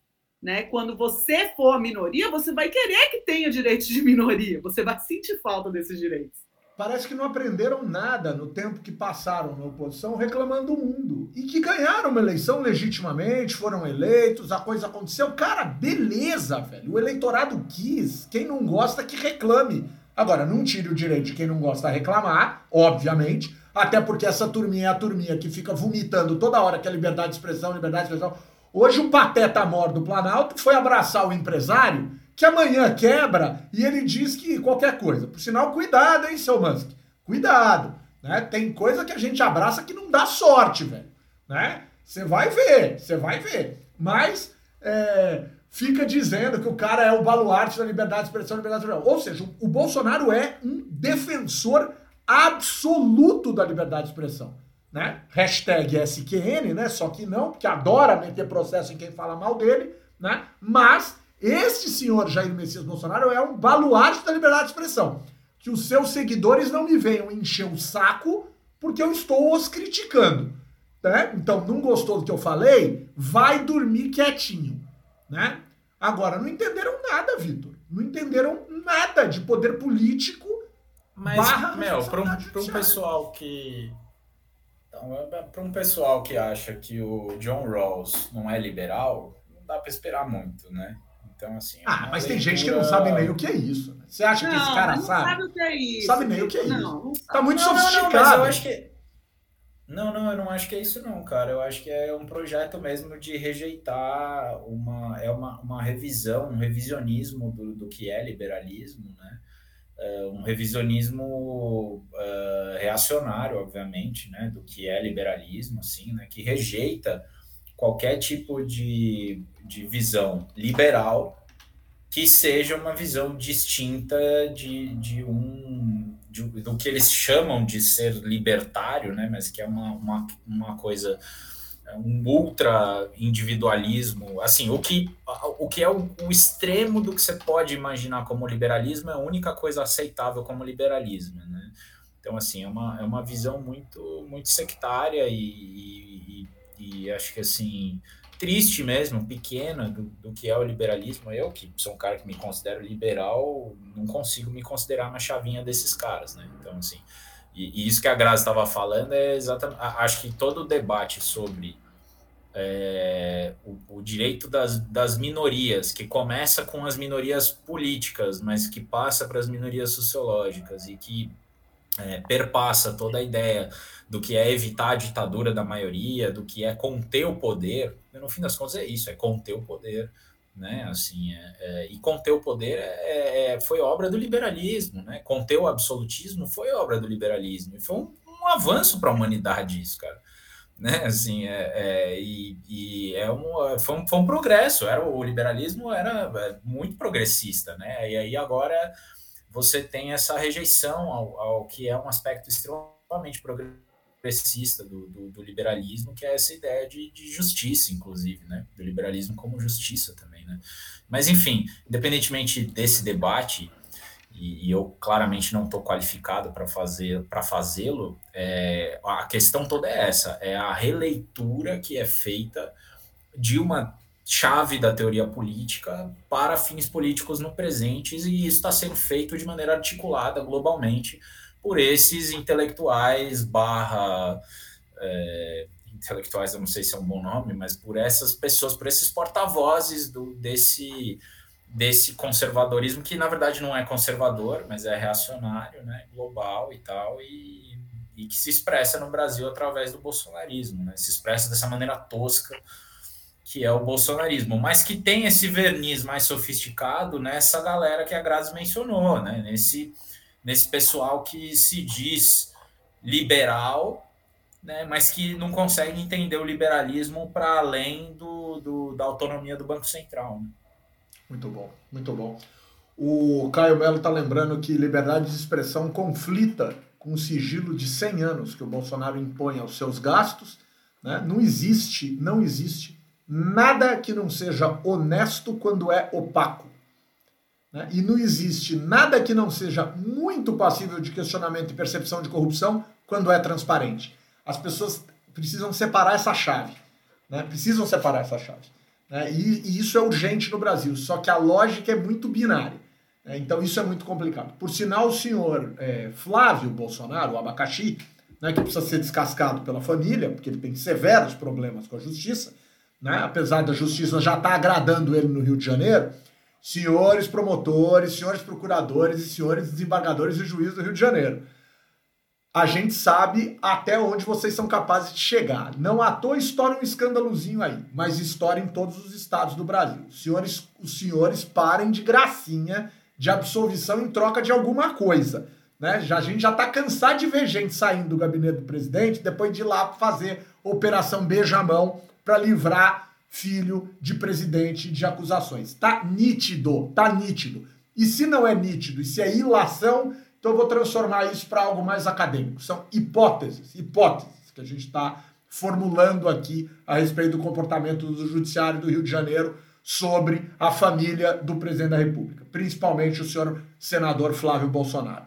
Né? Quando você for minoria, você vai querer que tenha direitos de minoria. Você vai sentir falta desses direitos. Parece que não aprenderam nada no tempo que passaram na oposição reclamando do mundo. E que ganharam uma eleição legitimamente, foram eleitos, a coisa aconteceu. Cara, beleza, velho. O eleitorado quis. Quem não gosta, que reclame. Agora, não tire o direito de quem não gosta reclamar, obviamente. Até porque essa turminha é a turminha que fica vomitando toda hora que é liberdade de expressão, liberdade de expressão. Hoje o pateta mor do Planalto foi abraçar o empresário que amanhã quebra e ele diz que qualquer coisa. Por sinal, cuidado, hein, seu Musk? Cuidado. Né? Tem coisa que a gente abraça que não dá sorte, velho. Né? Você vai ver, você vai ver. Mas é, fica dizendo que o cara é o baluarte da liberdade de expressão, liberdade de expressão. Ou seja, o Bolsonaro é um defensor absoluto da liberdade de expressão né? Hashtag SQN, né? Só que não, porque adora meter processo em quem fala mal dele, né? Mas este senhor Jair Messias Bolsonaro é um baluarte da liberdade de expressão. Que os seus seguidores não me venham encher o saco porque eu estou os criticando. Né? Então, não gostou do que eu falei? Vai dormir quietinho. Né? Agora, não entenderam nada, Vitor. Não entenderam nada de poder político. Mas, Mel, para um, um pessoal que então, é, para um pessoal que acha que o John Rawls não é liberal, não dá para esperar muito, né? Então, assim. É ah, mas leitura... tem gente que não sabe nem o que é isso. Né? Você acha não, que esse cara não sabe? sabe o que é isso. Sabe nem o que é isso. Não, tá muito não, sofisticado. Não, eu acho que. Não, não, eu não acho que é isso não, cara. Eu acho que é um projeto mesmo de rejeitar uma é uma, uma revisão, um revisionismo do, do que é liberalismo, né? Uh, um revisionismo uh, reacionário, obviamente, né, do que é liberalismo, assim, né, que rejeita qualquer tipo de, de visão liberal que seja uma visão distinta de, de um de, do que eles chamam de ser libertário, né, mas que é uma, uma, uma coisa um ultra individualismo, assim, o que, o que é o, o, extremo do que você pode imaginar como liberalismo é a única coisa aceitável como liberalismo, né? Então, assim, é uma, é uma visão muito, muito sectária e, e, e acho que, assim, triste mesmo, pequena do, do que é o liberalismo. Eu, que sou um cara que me considero liberal, não consigo me considerar na chavinha desses caras, né? Então, assim, e, e isso que a Grazi estava falando é exatamente. Acho que todo o debate sobre é, o, o, direito das, das minorias, que começa com as minorias políticas, mas que passa para as minorias sociológicas e que é, perpassa toda a ideia do que é evitar a ditadura da maioria, do que é conter o poder. No fim das contas é isso, é conter o poder, né? Assim, é, é, e conter o poder é, é foi obra do liberalismo, né? Conter o absolutismo foi obra do liberalismo e foi um, um avanço para a humanidade isso, cara né? Assim, é, é e, e, é um, foi, um, foi um progresso. Era o liberalismo era é, muito progressista, né? E aí agora você tem essa rejeição ao, ao que é um aspecto extremamente progressista do, do, do liberalismo, que é essa ideia de, de, justiça, inclusive, né? Do liberalismo como justiça também, né? Mas enfim, independentemente desse debate e, e eu claramente não estou qualificado para fazer para fazê-lo, é, a questão toda é essa: é a releitura que é feita de uma chave da teoria política para fins políticos no presente, e isso está sendo feito de maneira articulada globalmente por esses intelectuais barra é, intelectuais, eu não sei se é um bom nome, mas por essas pessoas, por esses porta-vozes desse desse conservadorismo que na verdade não é conservador, mas é reacionário, né, global e tal, e, e que se expressa no Brasil através do bolsonarismo, né, se expressa dessa maneira tosca que é o bolsonarismo, mas que tem esse verniz mais sofisticado nessa galera que a Grazi mencionou, né, nesse, nesse pessoal que se diz liberal, né, mas que não consegue entender o liberalismo para além do, do, da autonomia do Banco Central. Né? Muito bom, muito bom. O Caio Melo está lembrando que liberdade de expressão conflita com o sigilo de 100 anos que o Bolsonaro impõe aos seus gastos. Né? Não existe, não existe nada que não seja honesto quando é opaco. né, e não existe nada que não seja muito passível de questionamento e percepção de corrupção quando é transparente. As pessoas precisam separar essa chave. Né, precisam separar essa chave. Né, e, e, isso é urgente no Brasil, só que a lógica é muito binária. Né, então isso é muito complicado. Por sinal, o senhor é, Flávio Bolsonaro, o abacaxi, né, que precisa ser descascado pela família, porque ele tem severos problemas com a justiça, né, apesar da justiça já estar tá agradando ele no Rio de Janeiro, senhores promotores, senhores procuradores e senhores desembargadores e juízes do Rio de Janeiro. A gente sabe até onde vocês são capazes de chegar. Não à toa estoura um escândalozinho aí, mas estoura em todos os estados do Brasil. Senhores, os senhores parem de gracinha de absolvição em troca de alguma coisa. Né? Já, a gente já está cansado de ver gente saindo do gabinete do presidente depois de ir lá fazer operação beijamão para livrar filho de presidente de acusações. Tá nítido, tá nítido. E se não é nítido, e se é ilação, então eu vou transformar isso para algo mais acadêmico. São hipóteses, hipóteses que a gente está formulando aqui a respeito do comportamento do Judiciário do Rio de Janeiro sobre a família do presidente da República, principalmente o senhor senador Flávio Bolsonaro,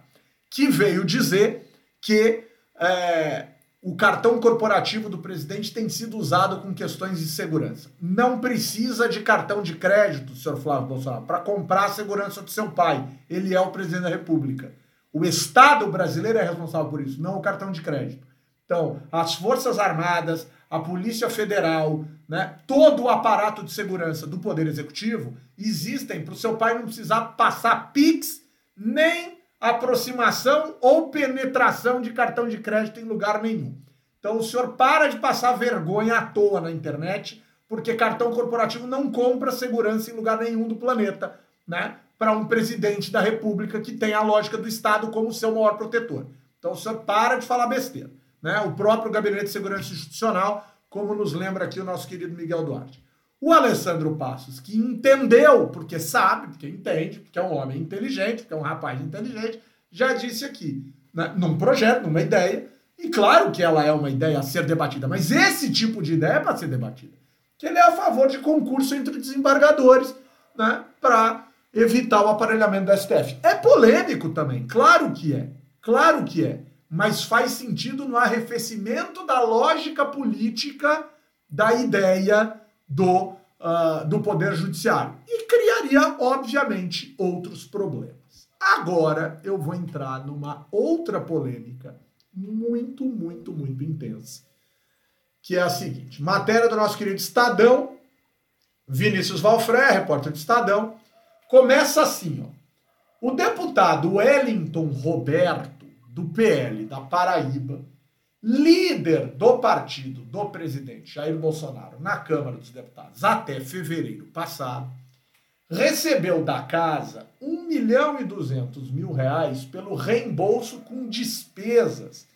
que veio dizer que é, o cartão corporativo do presidente tem sido usado com questões de segurança. Não precisa de cartão de crédito, senhor Flávio Bolsonaro, para comprar a segurança do seu pai. Ele é o presidente da República. O Estado brasileiro é responsável por isso, não o cartão de crédito. Então, as Forças Armadas, a Polícia Federal, né, todo o aparato de segurança do Poder Executivo existem para o seu pai não precisar passar PIX nem aproximação ou penetração de cartão de crédito em lugar nenhum. Então o senhor para de passar vergonha à toa na internet, porque cartão corporativo não compra segurança em lugar nenhum do planeta, né? Para um presidente da República que tem a lógica do Estado como seu maior protetor. Então senhor para de falar besteira, né? O próprio Gabinete de Segurança Institucional, como nos lembra aqui o nosso querido Miguel Duarte. O Alessandro Passos, que entendeu, porque sabe, porque entende, porque é um homem inteligente, porque é um rapaz inteligente, já disse aqui, né, num projeto, numa ideia, e claro que ela é uma ideia a ser debatida, mas esse tipo de ideia é para ser debatida. Que ele é a favor de concurso entre desembargadores, né, para evitar o aparelhamento do STF. É polêmico também, claro que é, claro que é, mas faz sentido no arrefecimento da lógica política da ideia do, uh, do Poder Judiciário. E criaria, obviamente, outros problemas. Agora eu vou entrar numa outra polêmica muito, muito, muito intensa. Que é a seguinte: matéria do nosso querido Estadão, Vinícius Valfré, repórter do Estadão, começa assim: ó. O deputado Wellington Roberto, do PL da Paraíba, líder do partido do presidente Jair Bolsonaro na Câmara dos Deputados até fevereiro passado, recebeu da casa 1 milhão e 200 mil reais pelo reembolso com despesas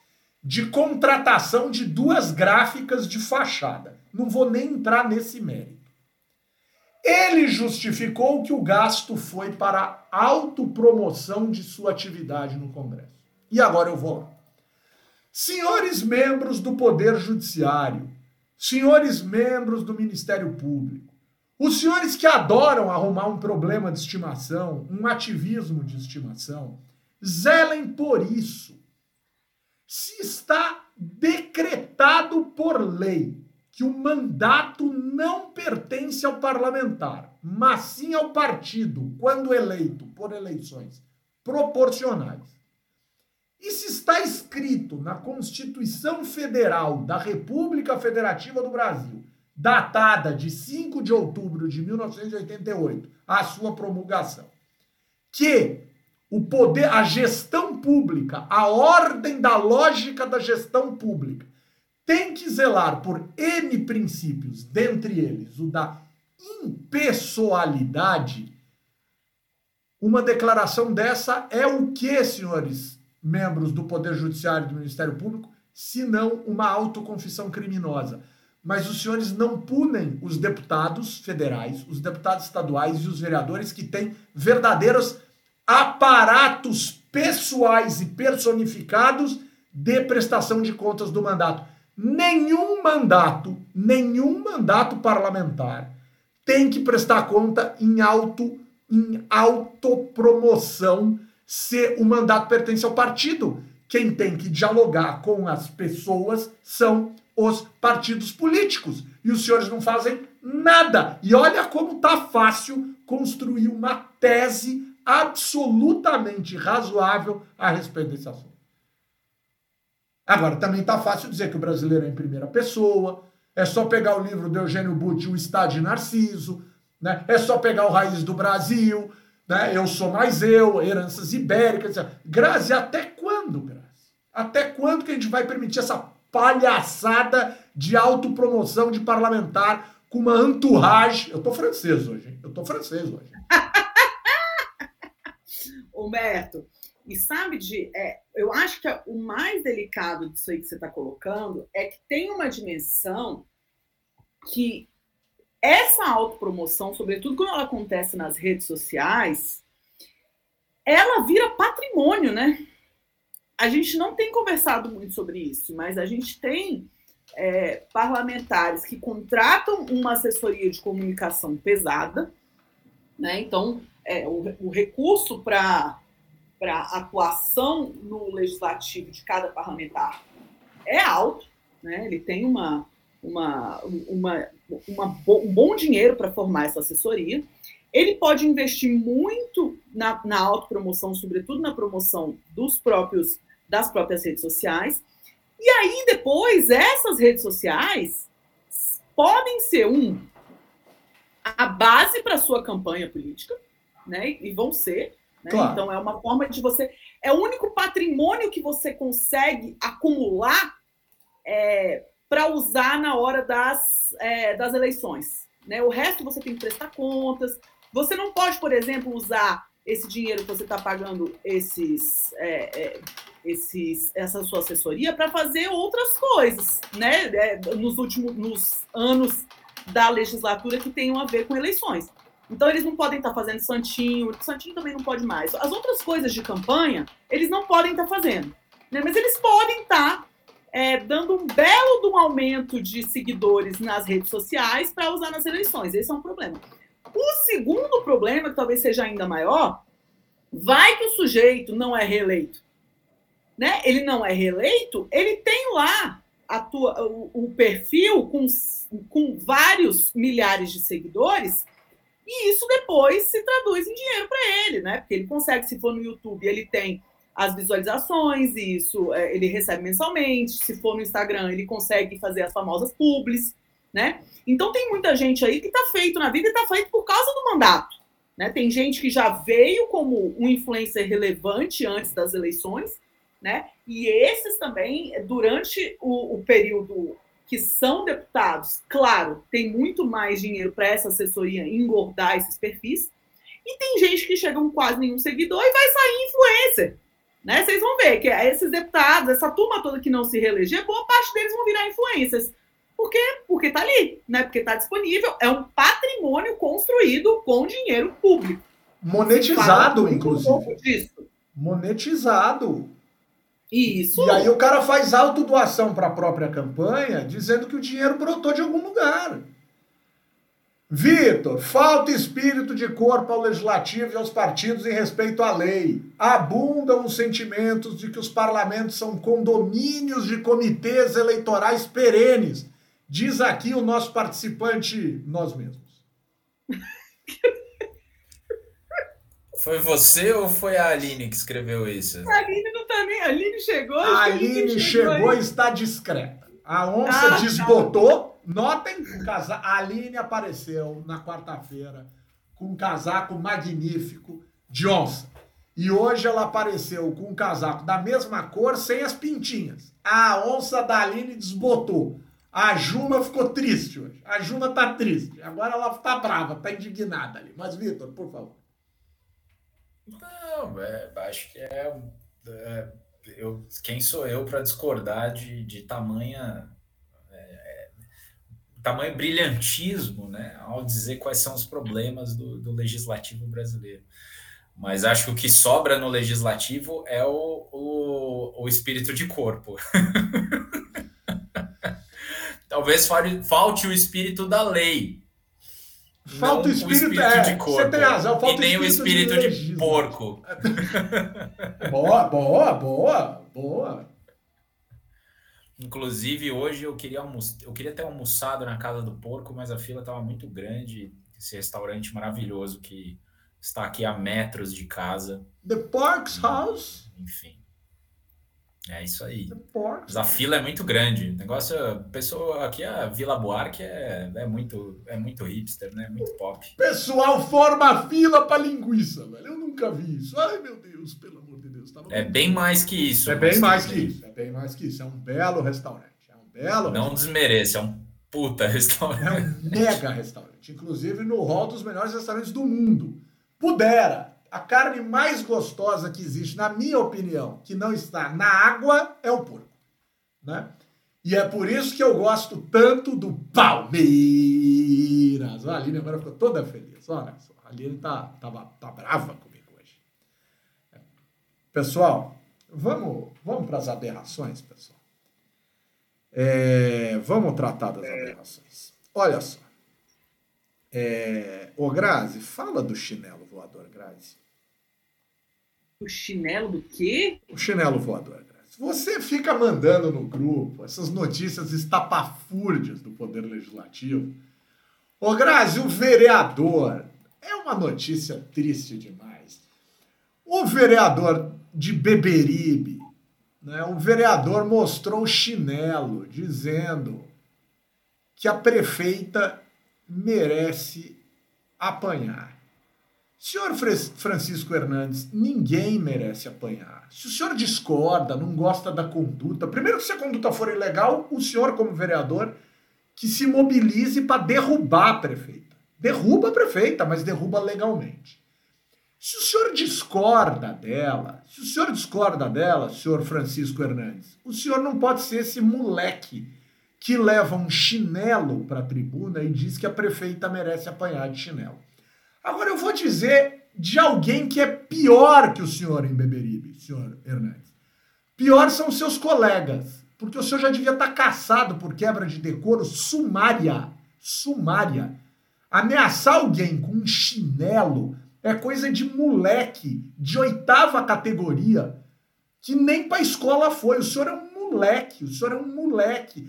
de contratação de duas gráficas de fachada. Não vou nem entrar nesse mérito. Ele justificou que o gasto foi para autopromoção de sua atividade no Congresso. E agora eu vou lá. Senhores membros do Poder Judiciário, senhores membros do Ministério Público, os senhores que adoram arrumar um problema de estimação, um ativismo de estimação, zelem por isso. Se está decretado por lei que o mandato não pertence ao parlamentar, mas sim ao partido, quando eleito por eleições proporcionais, e se está escrito na Constituição Federal da República Federativa do Brasil, datada de 5 de outubro de 1988, a sua promulgação, que o poder, a gestão pública, a ordem da lógica da gestão pública, tem que zelar por N princípios, dentre eles o da impessoalidade. Uma declaração dessa é o que, senhores membros do Poder Judiciário e do Ministério Público, se não uma autoconfissão criminosa. Mas os senhores não punem os deputados federais, os deputados estaduais e os vereadores que têm verdadeiros aparatos pessoais e personificados de prestação de contas do mandato. Nenhum mandato, nenhum mandato parlamentar tem que prestar conta em auto em autopromoção se o mandato pertence ao partido. Quem tem que dialogar com as pessoas são os partidos políticos. E os senhores não fazem nada. E olha como tá fácil construir uma tese absolutamente razoável a respeito desse assunto. Agora, também tá fácil dizer que o brasileiro é em primeira pessoa, é só pegar o livro do Eugênio Butti, O Estado de Narciso, né? é só pegar o Raiz do Brasil, né? Eu Sou Mais Eu, Heranças Ibéricas. Grazi, até quando, Grazi? Até quando que a gente vai permitir essa palhaçada de autopromoção de parlamentar com uma entourage? Eu tô francês hoje, hein? Eu tô francês hoje. [LAUGHS] Humberto, e sabe de. É, eu acho que o mais delicado disso aí que você está colocando é que tem uma dimensão que essa autopromoção, sobretudo quando ela acontece nas redes sociais, ela vira patrimônio, né? A gente não tem conversado muito sobre isso, mas a gente tem é, parlamentares que contratam uma assessoria de comunicação pesada, né? Então, é, o, o recurso para atuação no legislativo de cada parlamentar é alto, né? Ele tem uma, uma, uma, uma um bom dinheiro para formar essa assessoria. Ele pode investir muito na, na autopromoção, sobretudo na promoção dos próprios das próprias redes sociais. E aí, depois, essas redes sociais podem ser um a base para sua campanha política, né? E vão ser. Né? Claro. Então, é uma forma de você. É o único patrimônio que você consegue acumular é, para usar na hora das, é, das eleições. Né? O resto você tem que prestar contas. Você não pode, por exemplo, usar esse dinheiro que você está pagando esses, é, é, esses, essa sua assessoria para fazer outras coisas, né? É, nos últimos nos anos da legislatura que tenham a ver com eleições. Então eles não podem estar tá fazendo santinho, santinho também não pode mais. As outras coisas de campanha eles não podem estar tá fazendo, né? Mas eles podem estar tá é, dando um belo de um aumento de seguidores nas redes sociais para usar nas eleições. Esse é um problema. O segundo problema, que talvez seja ainda maior, vai que o sujeito não é reeleito. Né? Ele não é reeleito, ele tem lá a tua, o, o perfil com, com vários milhares de seguidores, e isso depois se traduz em dinheiro para ele, né? Porque ele consegue, se for no YouTube, ele tem as visualizações, e isso é, ele recebe mensalmente. Se for no Instagram, ele consegue fazer as famosas publis, né? Então tem muita gente aí que está feito na vida e está feito por causa do mandato. Né? Tem gente que já veio como um influencer relevante antes das eleições, né? E esses também, durante o, o período que são deputados, claro, tem muito mais dinheiro para essa assessoria engordar esses perfis. E tem gente que chega com quase nenhum seguidor e vai sair influencer. Né? Vocês vão ver que esses deputados, essa turma toda que não se reeleger, boa parte deles vão virar influências. Por quê? Porque está ali, né? Porque está disponível. É um patrimônio construído com dinheiro público. Monetizado, inclusive. Monetizado. Isso. E aí o cara faz autodoação para a própria campanha, dizendo que o dinheiro brotou de algum lugar. Vitor, falta espírito de corpo ao legislativo e aos partidos em respeito à lei. Abundam os sentimentos de que os parlamentos são condomínios de comitês eleitorais perenes. Diz aqui o nosso participante, nós mesmos. Foi você ou foi a Aline que escreveu isso? A Aline não tá nem. A Aline chegou. A Aline chegou e está discreta. A onça ah, tá. desbotou. Tá. Notem, a Aline apareceu na quarta-feira com um casaco magnífico de onça. E hoje ela apareceu com um casaco da mesma cor, sem as pintinhas. A onça da Aline desbotou. A Juma ficou triste hoje. A Juma tá triste. Agora ela tá brava, tá indignada ali. Mas, Vitor, por favor. Não, é, acho que é, é. eu, quem sou eu para discordar de, de tamanha tamanho brilhantismo né, ao dizer quais são os problemas do, do, legislativo brasileiro. Mas acho que o que sobra no legislativo é o, o, o espírito de corpo. [LAUGHS] Talvez falte o espírito da lei. Falta o espírito, o espírito é, de corpo. Você tem razão, falta e nem o espírito, espírito de, de porco. [LAUGHS] boa, boa, boa, boa. Inclusive, hoje eu queria, eu queria ter almoçado na casa do porco, mas a fila estava muito grande. Esse restaurante maravilhoso que está aqui a metros de casa. The Pork's House. Enfim. É isso aí. Mas a fila é muito grande. O negócio, pessoa aqui a Vila Buarque é, é muito é muito hipster, né? Muito pop. Pessoal forma fila para linguiça, velho. Eu nunca vi isso. Ai, meu Deus, pelo amor de Deus. Tá é bem mais que isso. É bem mais que isso. É bem mais que isso. É um belo restaurante. É um belo. Não desmereça, é um puta [LAUGHS] restaurante. É um mega restaurante. Inclusive no hall dos melhores restaurantes do mundo. Pudera a carne mais gostosa que existe, na minha opinião, que não está na água, é o porco. Né? E é por isso que eu gosto tanto do Palmeiras. A Aline agora ficou toda feliz. Olha só, a Aline tá, tava, tá brava comigo hoje. Pessoal, vamos, vamos para as aberrações, pessoal. É, vamos tratar das aberrações. Olha só. É, ô Grazi, fala do chinelo voador, Grazi. O chinelo do quê? O chinelo voador, Grazi. Você fica mandando no grupo essas notícias estapafúrdias do Poder Legislativo. Ô Grazi, o vereador. É uma notícia triste demais. O vereador de Beberibe, né, o vereador mostrou o chinelo, dizendo que a prefeita merece apanhar. Senhor Francisco Hernandes, ninguém merece apanhar. Se o senhor discorda, não gosta da conduta, primeiro que se a conduta for ilegal, o senhor, como vereador, que se mobilize para derrubar a prefeita. Derruba a prefeita, mas derruba legalmente. Se o senhor discorda dela, se o senhor discorda dela, senhor Francisco Hernandes, o senhor não pode ser esse moleque que leva um chinelo para a tribuna e diz que a prefeita merece apanhar de chinelo. Agora eu vou dizer de alguém que é pior que o senhor em Beberibe, senhor Hernandes. Pior são seus colegas, porque o senhor já devia estar caçado por quebra de decoro sumária. Sumária. Ameaçar alguém com um chinelo é coisa de moleque de oitava categoria que nem para escola foi. O senhor é um moleque, o senhor é um moleque.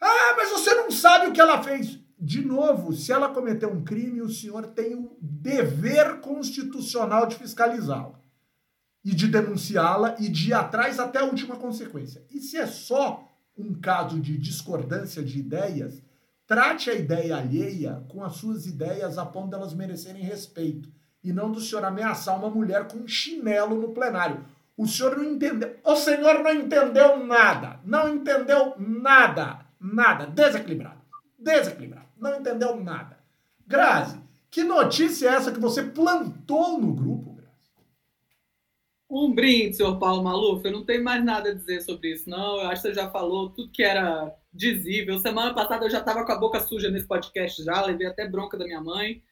Ah, mas você não sabe o que ela fez. De novo, se ela cometeu um crime, o senhor tem o dever constitucional de fiscalizá-la e de denunciá-la e de ir atrás até a última consequência. E se é só um caso de discordância de ideias, trate a ideia alheia com as suas ideias a ponto delas merecerem respeito e não do senhor ameaçar uma mulher com um chinelo no plenário. O senhor não entendeu. O senhor não entendeu nada. Não entendeu nada. Nada. Desequilibrado. Desequilibrado. Não entendeu nada. Grazi, que notícia é essa que você plantou no grupo, Grazi? Um brinde, senhor Paulo Maluf. Eu não tenho mais nada a dizer sobre isso, não. Eu acho que você já falou tudo que era dizível. Semana passada eu já estava com a boca suja nesse podcast já, levei até bronca da minha mãe.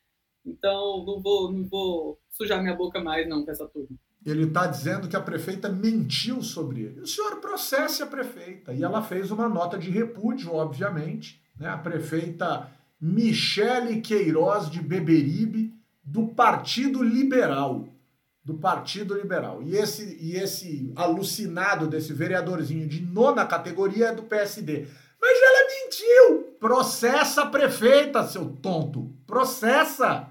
Então não vou, não vou sujar minha boca mais, não, com essa turma. Ele está dizendo que a prefeita mentiu sobre ele. O senhor processe a prefeita. E ela fez uma nota de repúdio, obviamente. Né? A prefeita Michele Queiroz de Beberibe, do Partido Liberal. Do Partido Liberal. E esse, e esse alucinado desse vereadorzinho de nona categoria é do PSD. Mas ela mentiu! Processa a prefeita, seu tonto! Processa!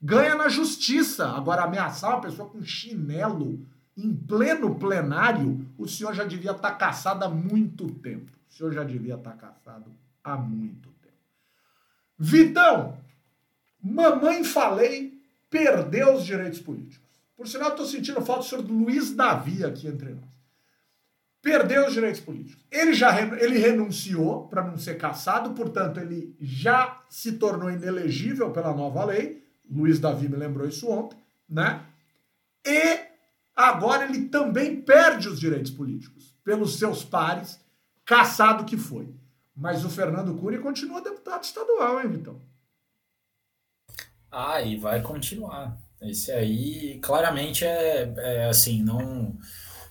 Ganha na justiça. Agora, ameaçar uma pessoa com chinelo em pleno plenário, o senhor já devia estar tá caçado há muito tempo. O senhor já devia estar tá caçado há muito tempo. Vitão, mamãe falei, perdeu os direitos políticos. Por sinal, estou sentindo falta do senhor Luiz Davi aqui entre nós. Perdeu os direitos políticos. Ele já ele renunciou para não ser caçado, portanto, ele já se tornou inelegível pela nova lei Luiz Davi me lembrou isso ontem, né? E agora ele também perde os direitos políticos pelos seus pares, caçado que foi. Mas o Fernando Cury continua deputado estadual, hein, Vitão? Ah, e vai continuar. Esse aí claramente é, é assim, não,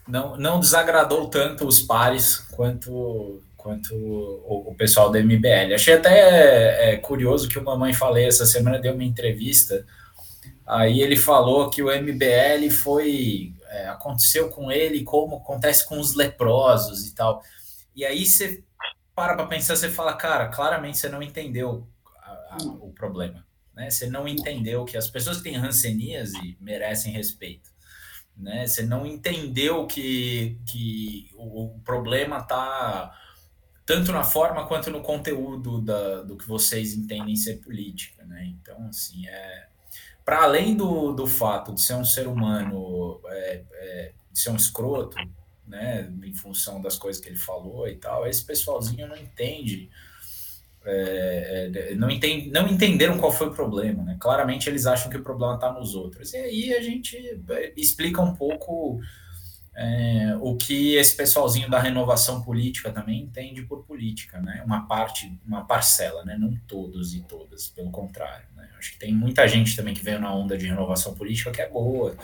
não, não desagradou tanto os pares quanto quanto o, o pessoal do MBL. Achei até é, curioso que o Mamãe Falei essa semana deu uma entrevista, aí ele falou que o MBL foi. É, aconteceu com ele como acontece com os leprosos e tal. E aí você para para pensar, você fala, cara, claramente você não entendeu a, a, o problema. Né? Você não entendeu que as pessoas que têm hanseníase merecem respeito. Né? Você não entendeu que, que o, o problema está tanto na forma quanto no conteúdo da, do que vocês entendem ser política. Né? Então, assim, é, para além do, do fato de ser um ser humano, é, é, de ser um escroto, né, em função das coisas que ele falou e tal, esse pessoalzinho não entende é, é, não, entend, não entenderam qual foi o problema, né? Claramente eles acham que o problema está nos outros. E aí a gente é, explica um pouco é, o que esse pessoalzinho da renovação política também entende por política, né? Uma parte, uma parcela, né? Não todos e todas, pelo contrário. Né? Acho que tem muita gente também que veio na onda de renovação política que é boa,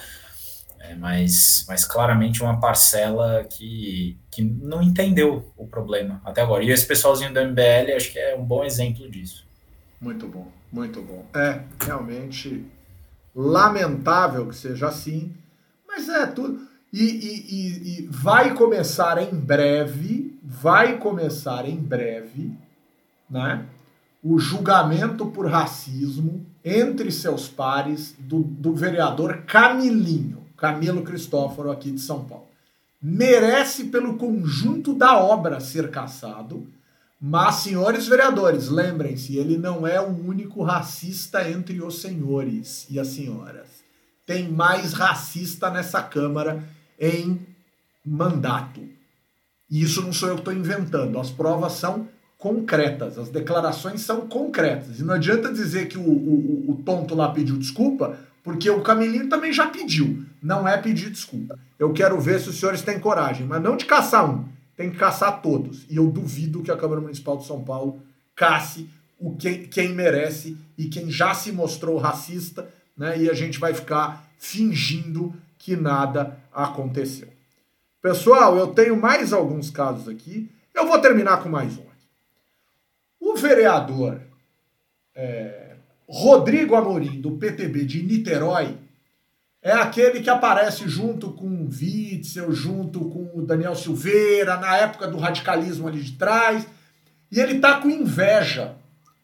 é, mas, mas claramente uma parcela que, que não entendeu o problema até agora. E esse pessoalzinho do MBL acho que é um bom exemplo disso. Muito bom, muito bom. É realmente lamentável que seja assim, mas é tudo. E, e, e, e vai começar em breve, vai começar em breve, né? O julgamento por racismo entre seus pares do, do vereador Camilinho. Camilo Cristóforo aqui de São Paulo. Merece pelo conjunto da obra ser caçado, mas, senhores vereadores, lembrem-se, ele não é o único racista entre os senhores e as senhoras. Tem mais racista nessa Câmara em mandato. E isso não sou eu que estou inventando, as provas são concretas, as declarações são concretas. E não adianta dizer que o, o, o tonto lá pediu desculpa, porque o Camilinho também já pediu. Não é pedir desculpa. Eu quero ver se os senhores têm coragem, mas não de caçar um, tem que caçar todos. E eu duvido que a Câmara Municipal de São Paulo casse o quem, quem merece e quem já se mostrou racista, né? E a gente vai ficar fingindo que nada aconteceu. Pessoal, eu tenho mais alguns casos aqui. Eu vou terminar com mais um. O vereador é, Rodrigo Amorim, do PTB de Niterói, é aquele que aparece junto com o Witzel, junto com o Daniel Silveira, na época do radicalismo ali de trás, e ele tá com inveja,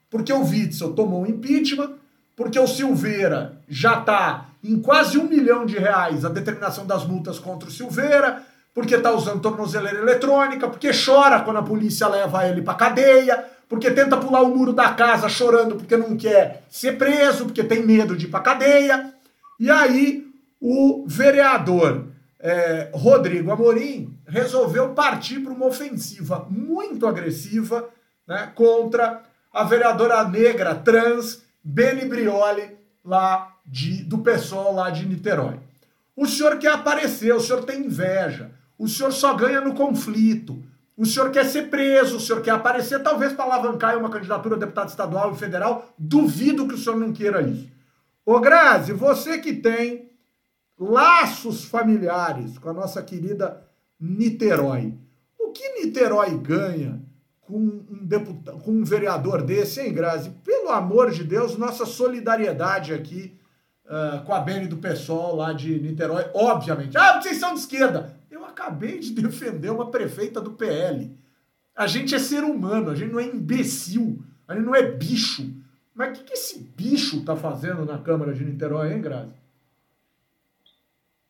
porque o Witzel tomou um impeachment, porque o Silveira já tá em quase um milhão de reais a determinação das multas contra o Silveira, porque tá usando tornozeleira eletrônica, porque chora quando a polícia leva ele pra cadeia, porque tenta pular o muro da casa chorando porque não quer ser preso, porque tem medo de ir para cadeia. E aí o vereador é, Rodrigo Amorim resolveu partir para uma ofensiva muito agressiva né, contra a vereadora negra trans Beni Brioli, lá de, do pessoal lá de Niterói. O senhor quer aparecer, o senhor tem inveja, o senhor só ganha no conflito. O senhor quer ser preso, o senhor quer aparecer, talvez para alavancar uma candidatura a deputado estadual e federal. Duvido que o senhor não queira isso. Ô Grazi, você que tem laços familiares com a nossa querida Niterói, o que Niterói ganha com um, deputado, com um vereador desse, hein, Grazi? Pelo amor de Deus, nossa solidariedade aqui uh, com a Bene do PSOL lá de Niterói, obviamente. Ah, vocês são de esquerda acabei de [LAUGHS] defender uma prefeita do PL. A gente é ser humano, a gente não é imbecil, a gente não é bicho. Mas o que, que esse bicho tá fazendo na Câmara de Niterói, hein, Grazi?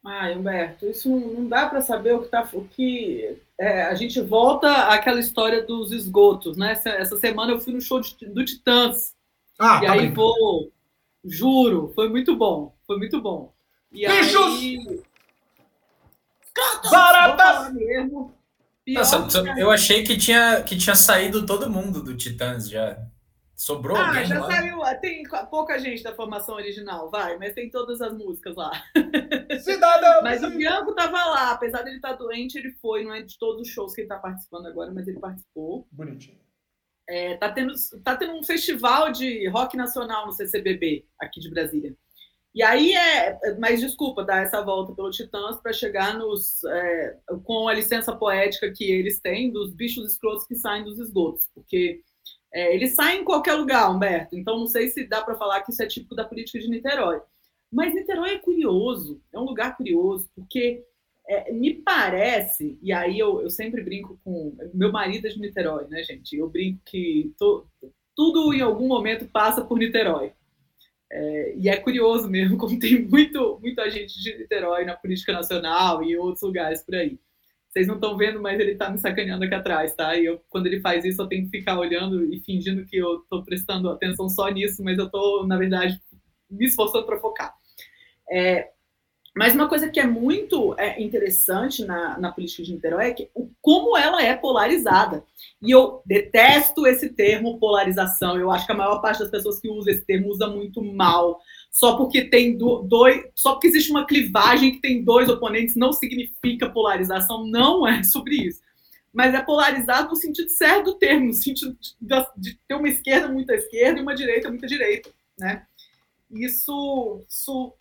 Ah, Humberto, isso não dá para saber o que tá. O que é, a gente volta àquela história dos esgotos, né? Essa, essa semana eu fui no show de, do Titãs. Ah, e tá aí bem. vou. Juro, foi muito bom. Foi muito bom. E Bichos! Aí, Baratas! Nossa, eu achei que tinha, que tinha saído todo mundo do Titãs já. Sobrou ah, alguém já lá? saiu. Tem pouca gente da formação original, vai, mas tem todas as músicas lá. [LAUGHS] Cidadão! mas o Bianco tava lá, apesar dele estar tá doente, ele foi, não é de todos os shows que ele tá participando agora, mas ele participou. Bonitinho. É, tá, tendo, tá tendo um festival de rock nacional no CCBB, aqui de Brasília. E aí é, mas desculpa dar essa volta pelo Titãs para chegar nos é, com a licença poética que eles têm dos bichos escrotos que saem dos esgotos, porque é, eles saem em qualquer lugar, Humberto. Então não sei se dá para falar que isso é típico da política de Niterói. Mas Niterói é curioso, é um lugar curioso, porque é, me parece, e aí eu, eu sempre brinco com. Meu marido é de Niterói, né, gente? Eu brinco que tudo em algum momento passa por Niterói. É, e é curioso mesmo, [LAUGHS] como tem muito, muita gente de Niterói na política nacional e outros lugares por aí. Vocês não estão vendo, mas ele está me sacaneando aqui atrás, tá? E eu, quando ele faz isso, eu tenho que ficar olhando e fingindo que eu estou prestando atenção só nisso, mas eu estou, na verdade, me esforçando para focar. É, mas uma coisa que é muito é, interessante na, na política de Niterói é que, o, como ela é polarizada. E eu detesto esse termo polarização. Eu acho que a maior parte das pessoas que usa esse termo usa muito mal. Só porque tem do, dois, só porque existe uma clivagem que tem dois oponentes não significa polarização. Não é [LAUGHS] sobre isso. Mas é polarizado no sentido certo do termo, no sentido de, de ter uma esquerda muita esquerda e uma direita muita direita, né? Isso, isso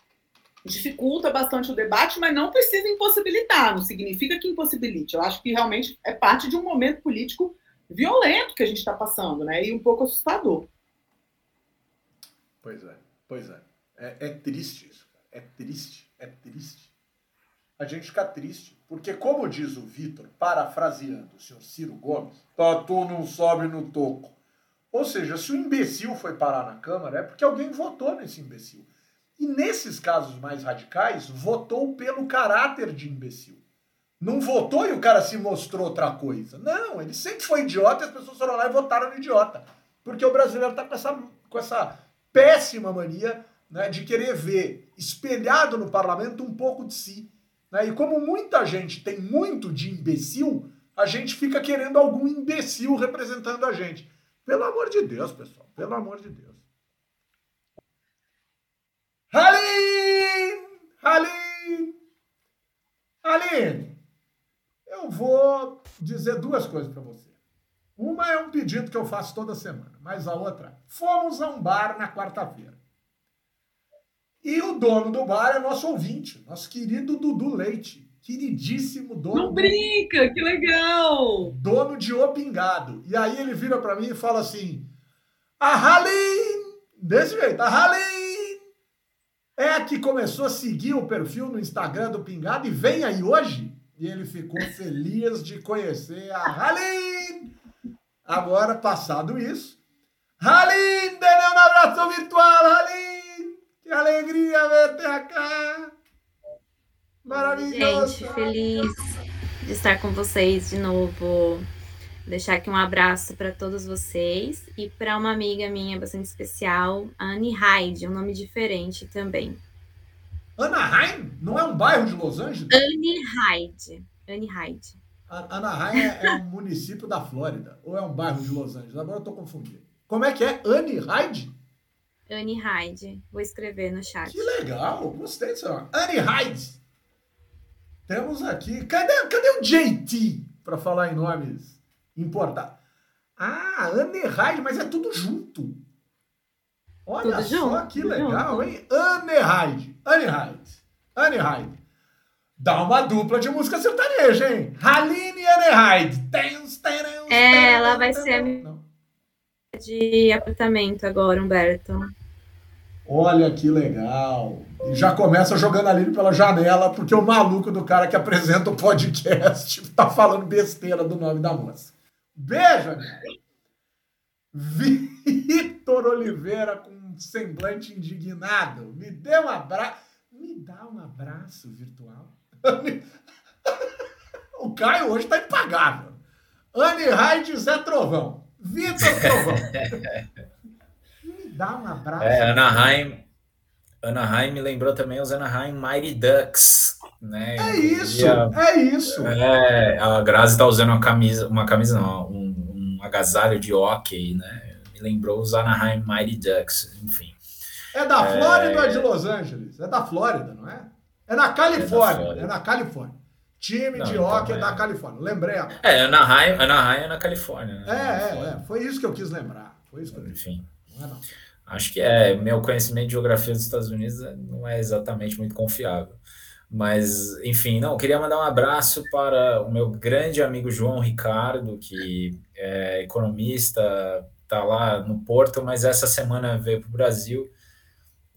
dificulta bastante o debate, mas não precisa impossibilitar, não significa que impossibilite. Eu acho que realmente é parte de um momento político violento que a gente está passando, né? E um pouco assustador. Pois é, pois é. É, é triste isso, é triste, é triste. A gente fica triste, porque como diz o Vitor, parafraseando o senhor Ciro Gomes, tatu não sobe no toco. Ou seja, se o imbecil foi parar na Câmara, é porque alguém votou nesse imbecil. E nesses casos mais radicais, votou pelo caráter de imbecil. Não votou e o cara se mostrou outra coisa. Não, ele sempre foi idiota e as pessoas foram lá e votaram no idiota. Porque o brasileiro está com essa, com essa péssima mania né, de querer ver espelhado no parlamento um pouco de si. Né? E como muita gente tem muito de imbecil, a gente fica querendo algum imbecil representando a gente. Pelo amor de Deus, pessoal, pelo amor de Deus. Halim! Halim! Halim! Eu vou dizer duas coisas para você. Uma é um pedido que eu faço toda semana, mas a outra, fomos a um bar na quarta-feira. E o dono do bar é nosso ouvinte, nosso querido Dudu Leite, queridíssimo dono. Não brinca, que legal! Dono de O Pingado. E aí ele vira para mim e fala assim: a Halim, desse jeito, a Halim é que começou a seguir o perfil no Instagram do Pingado e vem aí hoje. E ele ficou feliz de conhecer a Halim. Agora, passado isso, Halim, dê um abraço virtual, Halim. Que alegria ver-te cá. Maravilhoso. Gente, feliz de estar com vocês de novo deixar aqui um abraço para todos vocês e para uma amiga minha bastante especial, Anne Hyde, um nome diferente também. Anaheim? Não é um bairro de Los Angeles? Anne Hyde. Anne Hyde. Anaheim é, é um [LAUGHS] município da Flórida ou é um bairro de Los Angeles? Agora eu tô confundindo. Como é que é? Anne Hyde? Anne Hyde. Vou escrever no chat. Que legal, gostei disso. Anne Hyde. Temos aqui. Cadê, cadê o JT para falar em nomes importar. Ah, Anerhide, mas é tudo junto. Olha tudo só junto, que legal, junto. hein? Anerhide, Anerhide, Anerhide. Dá uma dupla de música sertaneja, hein? Haline e Anerhide. É, ela vai ser Não. de apartamento agora, Humberto. Olha que legal. E já começa jogando a Aline pela janela, porque o maluco do cara que apresenta o podcast [LAUGHS] tá falando besteira do nome da moça. Beijo, Vitor Oliveira com um semblante indignado. Me dê um abraço. Me dá um abraço virtual. [LAUGHS] o Caio hoje está impagável. Anne Hyde Zé Trovão. Vitor Trovão. [LAUGHS] Me dá um abraço. É, Anaheim. Anaheim me lembrou também os Anaheim Mighty Ducks né? É isso, a, é isso. É, a Grazi tá usando uma camisa, uma camisa não, um, um agasalho de hockey, né? Me lembrou os Anaheim Mighty Ducks, enfim. É da Flórida é... ou é de Los Angeles? É da Flórida, não é? É na Califórnia, é, é na Califórnia. Time não, de então hockey é da Califórnia. Lembrei. É, Anaheim, Anaheim é na Califórnia. Né? É, é, é, foi isso que eu quis lembrar. Foi isso que eu Enfim. Não é não. Acho que é. Meu conhecimento de geografia dos Estados Unidos não é exatamente muito confiável. Mas, enfim, não, queria mandar um abraço para o meu grande amigo João Ricardo, que é economista, está lá no Porto, mas essa semana veio para o Brasil.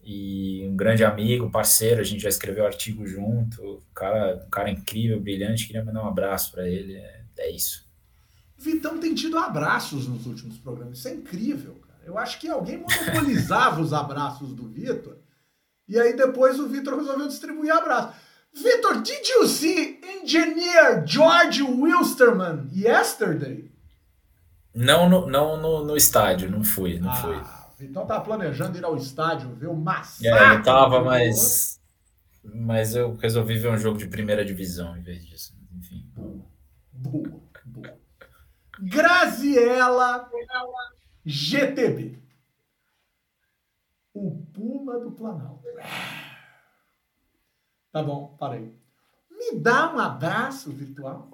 E um grande amigo, parceiro, a gente já escreveu artigo junto, um cara, um cara incrível, brilhante, queria mandar um abraço para ele. É, é isso. Vitão tem tido abraços nos últimos programas, isso é incrível. Eu acho que alguém monopolizava [LAUGHS] os abraços do Vitor. E aí depois o Vitor resolveu distribuir abraços. Vitor, did you see engineer George Wilstermann yesterday? Não no, não no, no estádio, não fui, não ah, fui. Então tá planejando ir ao estádio ver o massacre. É, eu tava, mas, mas eu resolvi ver um jogo de primeira divisão em vez disso. Enfim. Boa, boa, boa. Graziela GTB. O Puma do Planalto. Tá bom, parei. Me dá um abraço virtual.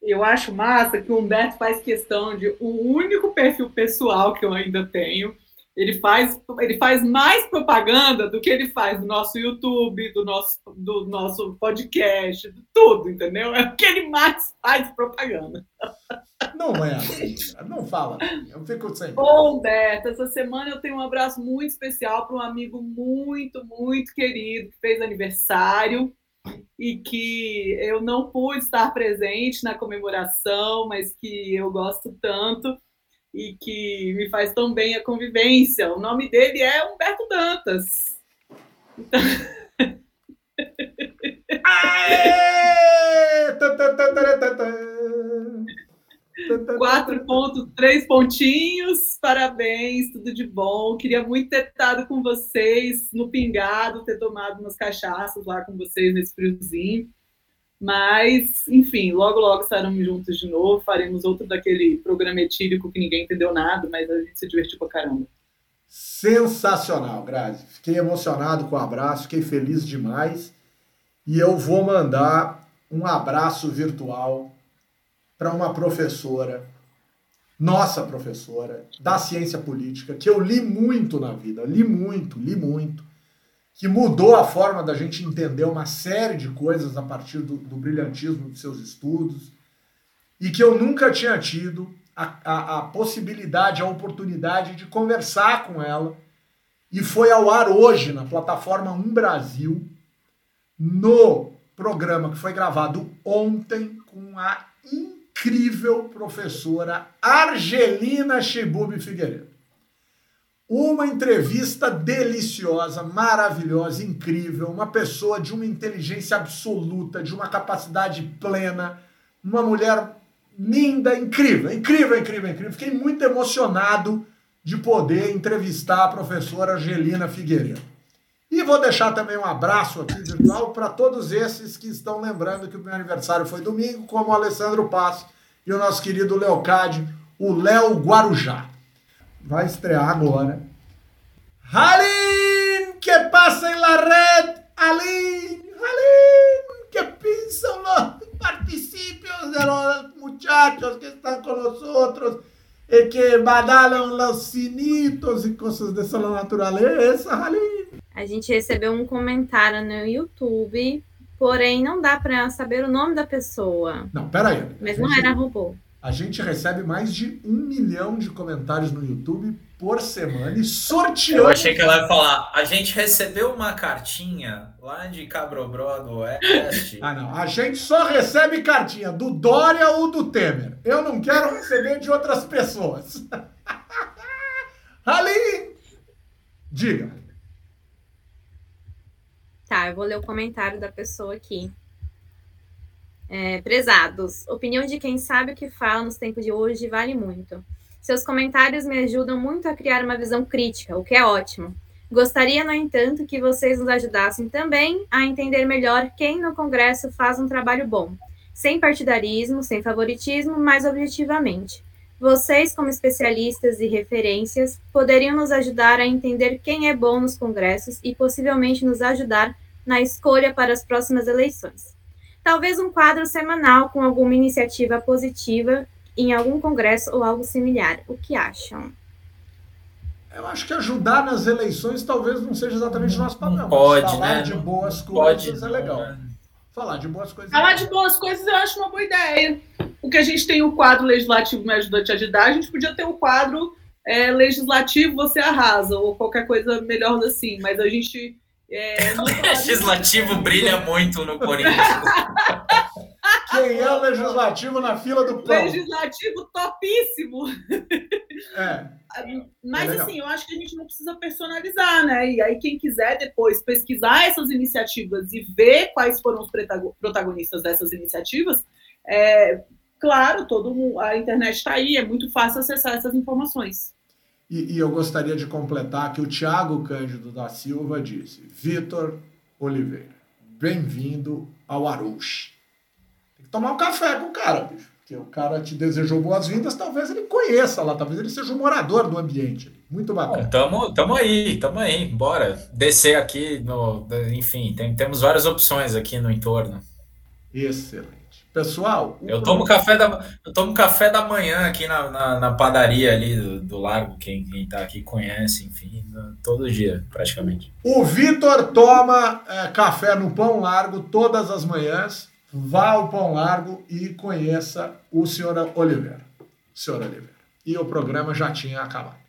Eu acho massa que o Humberto faz questão de o único perfil pessoal que eu ainda tenho ele faz, ele faz mais propaganda do que ele faz do nosso YouTube, do nosso, do nosso podcast, de tudo, entendeu? É o que ele mais faz propaganda. Não é assim, não fala. Eu fico sem. Ô, Humberto, essa semana eu tenho um abraço muito especial para um amigo muito, muito querido que fez aniversário e que eu não pude estar presente na comemoração, mas que eu gosto tanto e que me faz tão bem a convivência. O nome dele é Humberto Dantas. Então... Quatro pontos, três pontinhos, parabéns, tudo de bom. Queria muito ter estado com vocês no pingado, ter tomado umas cachaças lá com vocês nesse friozinho. Mas, enfim, logo, logo estaremos juntos de novo. Faremos outro daquele programa etílico que ninguém entendeu nada, mas a gente se divertiu pra caramba. Sensacional, Grazi. Fiquei emocionado com o abraço, fiquei feliz demais. E eu vou mandar um abraço virtual para uma professora, nossa professora, da ciência política, que eu li muito na vida, li muito, li muito que mudou a forma da gente entender uma série de coisas a partir do, do brilhantismo de seus estudos, e que eu nunca tinha tido a, a, a, possibilidade, a oportunidade de conversar com ela, e foi ao ar hoje na plataforma Um Brasil, no programa que foi gravado ontem com a incrível professora Argelina Chibub Figueiredo. Uma entrevista deliciosa, maravilhosa, incrível, uma pessoa de uma inteligência absoluta, de uma capacidade plena, uma mulher linda, incrível, incrível, incrível, incrível. Fiquei muito emocionado de poder entrevistar a professora Angelina Figueiredo. E vou deixar também um abraço aqui virtual para todos esses que estão lembrando que o meu aniversário foi domingo, como o Alessandro Passo e o nosso querido Leocádio, o Léo Guarujá vai estrear agora. Halim, que passa em la red? Halim, Halim, que pensam los participios de los muchachos que están con nosotros e que badalam los sinitos e coisas dessa natureza, Halim. A gente recebeu um comentário no YouTube, porém não dá para saber o nome da pessoa. Não, peraí. Mas não era robô. A gente recebe mais de um milhão de comentários no YouTube por semana e sorteamos. Eu achei que ela ia falar. A gente recebeu uma cartinha lá de Cabrobró do Oeste. [LAUGHS] ah, não. A gente só recebe cartinha do Dória ou do Temer. Eu não quero receber de outras pessoas. [LAUGHS] Ali! Diga. Tá, eu vou ler o comentário da pessoa aqui. É, prezados, opinião de quem sabe o que fala nos tempos de hoje vale muito. Seus comentários me ajudam muito a criar uma visão crítica, o que é ótimo. Gostaria, no entanto, que vocês nos ajudassem também a entender melhor quem no Congresso faz um trabalho bom, sem partidarismo, sem favoritismo, mas objetivamente. Vocês, como especialistas e referências, poderiam nos ajudar a entender quem é bom nos congressos e possivelmente nos ajudar na escolha para as próximas eleições. Talvez um quadro semanal com alguma iniciativa positiva em algum congresso ou algo similar. O que acham? Eu acho que ajudar nas eleições talvez não seja exatamente o nosso papel. Pode, falar né? de boas Pode, coisas é legal. né? Falar de boas coisas. Falar de boas coisas eu acho uma boa ideia. Porque a gente tem o quadro legislativo Me Ajuda a Te Ajudar, a gente podia ter o quadro é, legislativo Você Arrasa, ou qualquer coisa melhor assim. Mas a gente. É, [LAUGHS] O legislativo brilha muito no Corinthians. [LAUGHS] Quem é o legislativo na fila do pão? Legislativo topíssimo. É. [LAUGHS] Mas É assim, eu acho que a gente não precisa personalizar, né? E aí, quem quiser depois pesquisar essas iniciativas e ver quais foram os protagonistas dessas iniciativas, é, claro, todo mundo, a internet está aí, é muito fácil acessar essas informações. E, e eu gostaria de completar que o Tiago Cândido da Silva disse: Vitor Oliveira, bem-vindo ao Arush. Tem que tomar um café com o cara, bicho. Porque o cara te desejou boas-vindas, talvez ele conheça lá, talvez ele seja um morador do ambiente. Muito Bom, bacana. tamo, tamo aí, tamo aí. Bora descer aqui no. Enfim, tem- temos várias opções aqui no entorno. Excelente. Pessoal, Eu tomo café da, eu tomo café da manhã aqui na, na, na padaria ali do, do Largo, quem, quem tá aqui conhece, enfim, todo dia, praticamente. O Vitor toma é, café no Pão Largo todas as manhãs. Vá ao Pão Largo e conheça o senhor Oliveira. Senhor Oliveira. E o programa já tinha acabado.